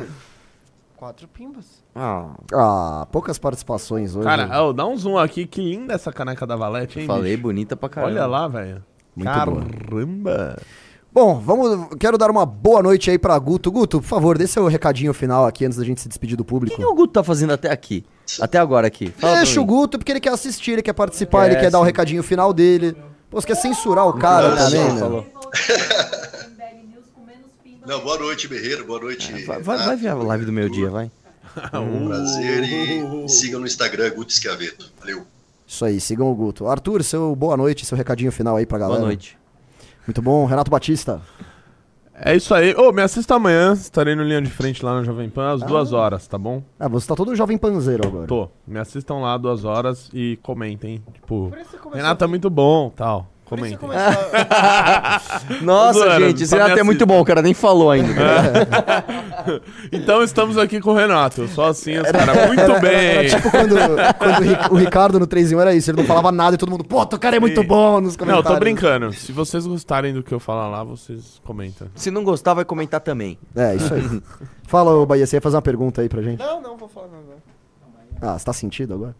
Quatro pimbas. Ah, Ah, poucas participações hoje. Cara, ô, dá um zoom aqui. Que linda essa caneca da Valete, hein, falei bicho? bonita pra caramba. Olha lá, velho. Muito boa. Bom, vamos. Quero dar uma boa noite aí pra Guto. Guto, por favor, dê seu recadinho final aqui antes da gente se despedir do O público. que, que o Guto tá fazendo até aqui? Até agora aqui. Fala Deixa o. Guto, porque ele quer assistir, ele quer participar, ele É, quer dar o sim. recadinho final dele. Pô, você quer censurar o cara também, não, né? falou. Não, boa noite, Berreiro. Boa noite. Vai, vai, vai ver a live do meio dia, vai. Um prazer e sigam no Instagram, Guto Schiaveto. Valeu. Isso aí, sigam o Guto. Arthur, seu boa noite, seu recadinho final aí pra galera. Boa noite. Muito bom. Renato Batista. É isso aí. Ô, me assista amanhã. Estarei no linha de frente lá na Jovem Pan às duas horas, tá bom? Ah, você tá todo jovem panzeiro agora. Tô. Me assistam lá duas horas e comentem. Tipo, Renato é muito bom, tal. Começou- Nossa, gente, esse só me Renato é muito bom, o cara nem falou ainda. Então estamos aqui com o Renato. Só assim, os caras. Muito bem. Era tipo quando, quando o Ri- o Ricardo no 3 em 1 era isso, ele não falava nada e todo mundo, pô, o cara é muito bom nos Não, comentários. tô brincando. Se vocês gostarem do que eu falar lá, vocês comentam. Se não gostar, vai comentar também. É, isso aí. Fala, ô Bahia, você ia fazer uma pergunta aí pra gente? Não, não, vou falar nada. Ah, você tá sentido agora?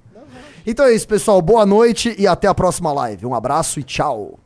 Então é isso, pessoal. Boa noite e até a próxima live. Um abraço e tchau.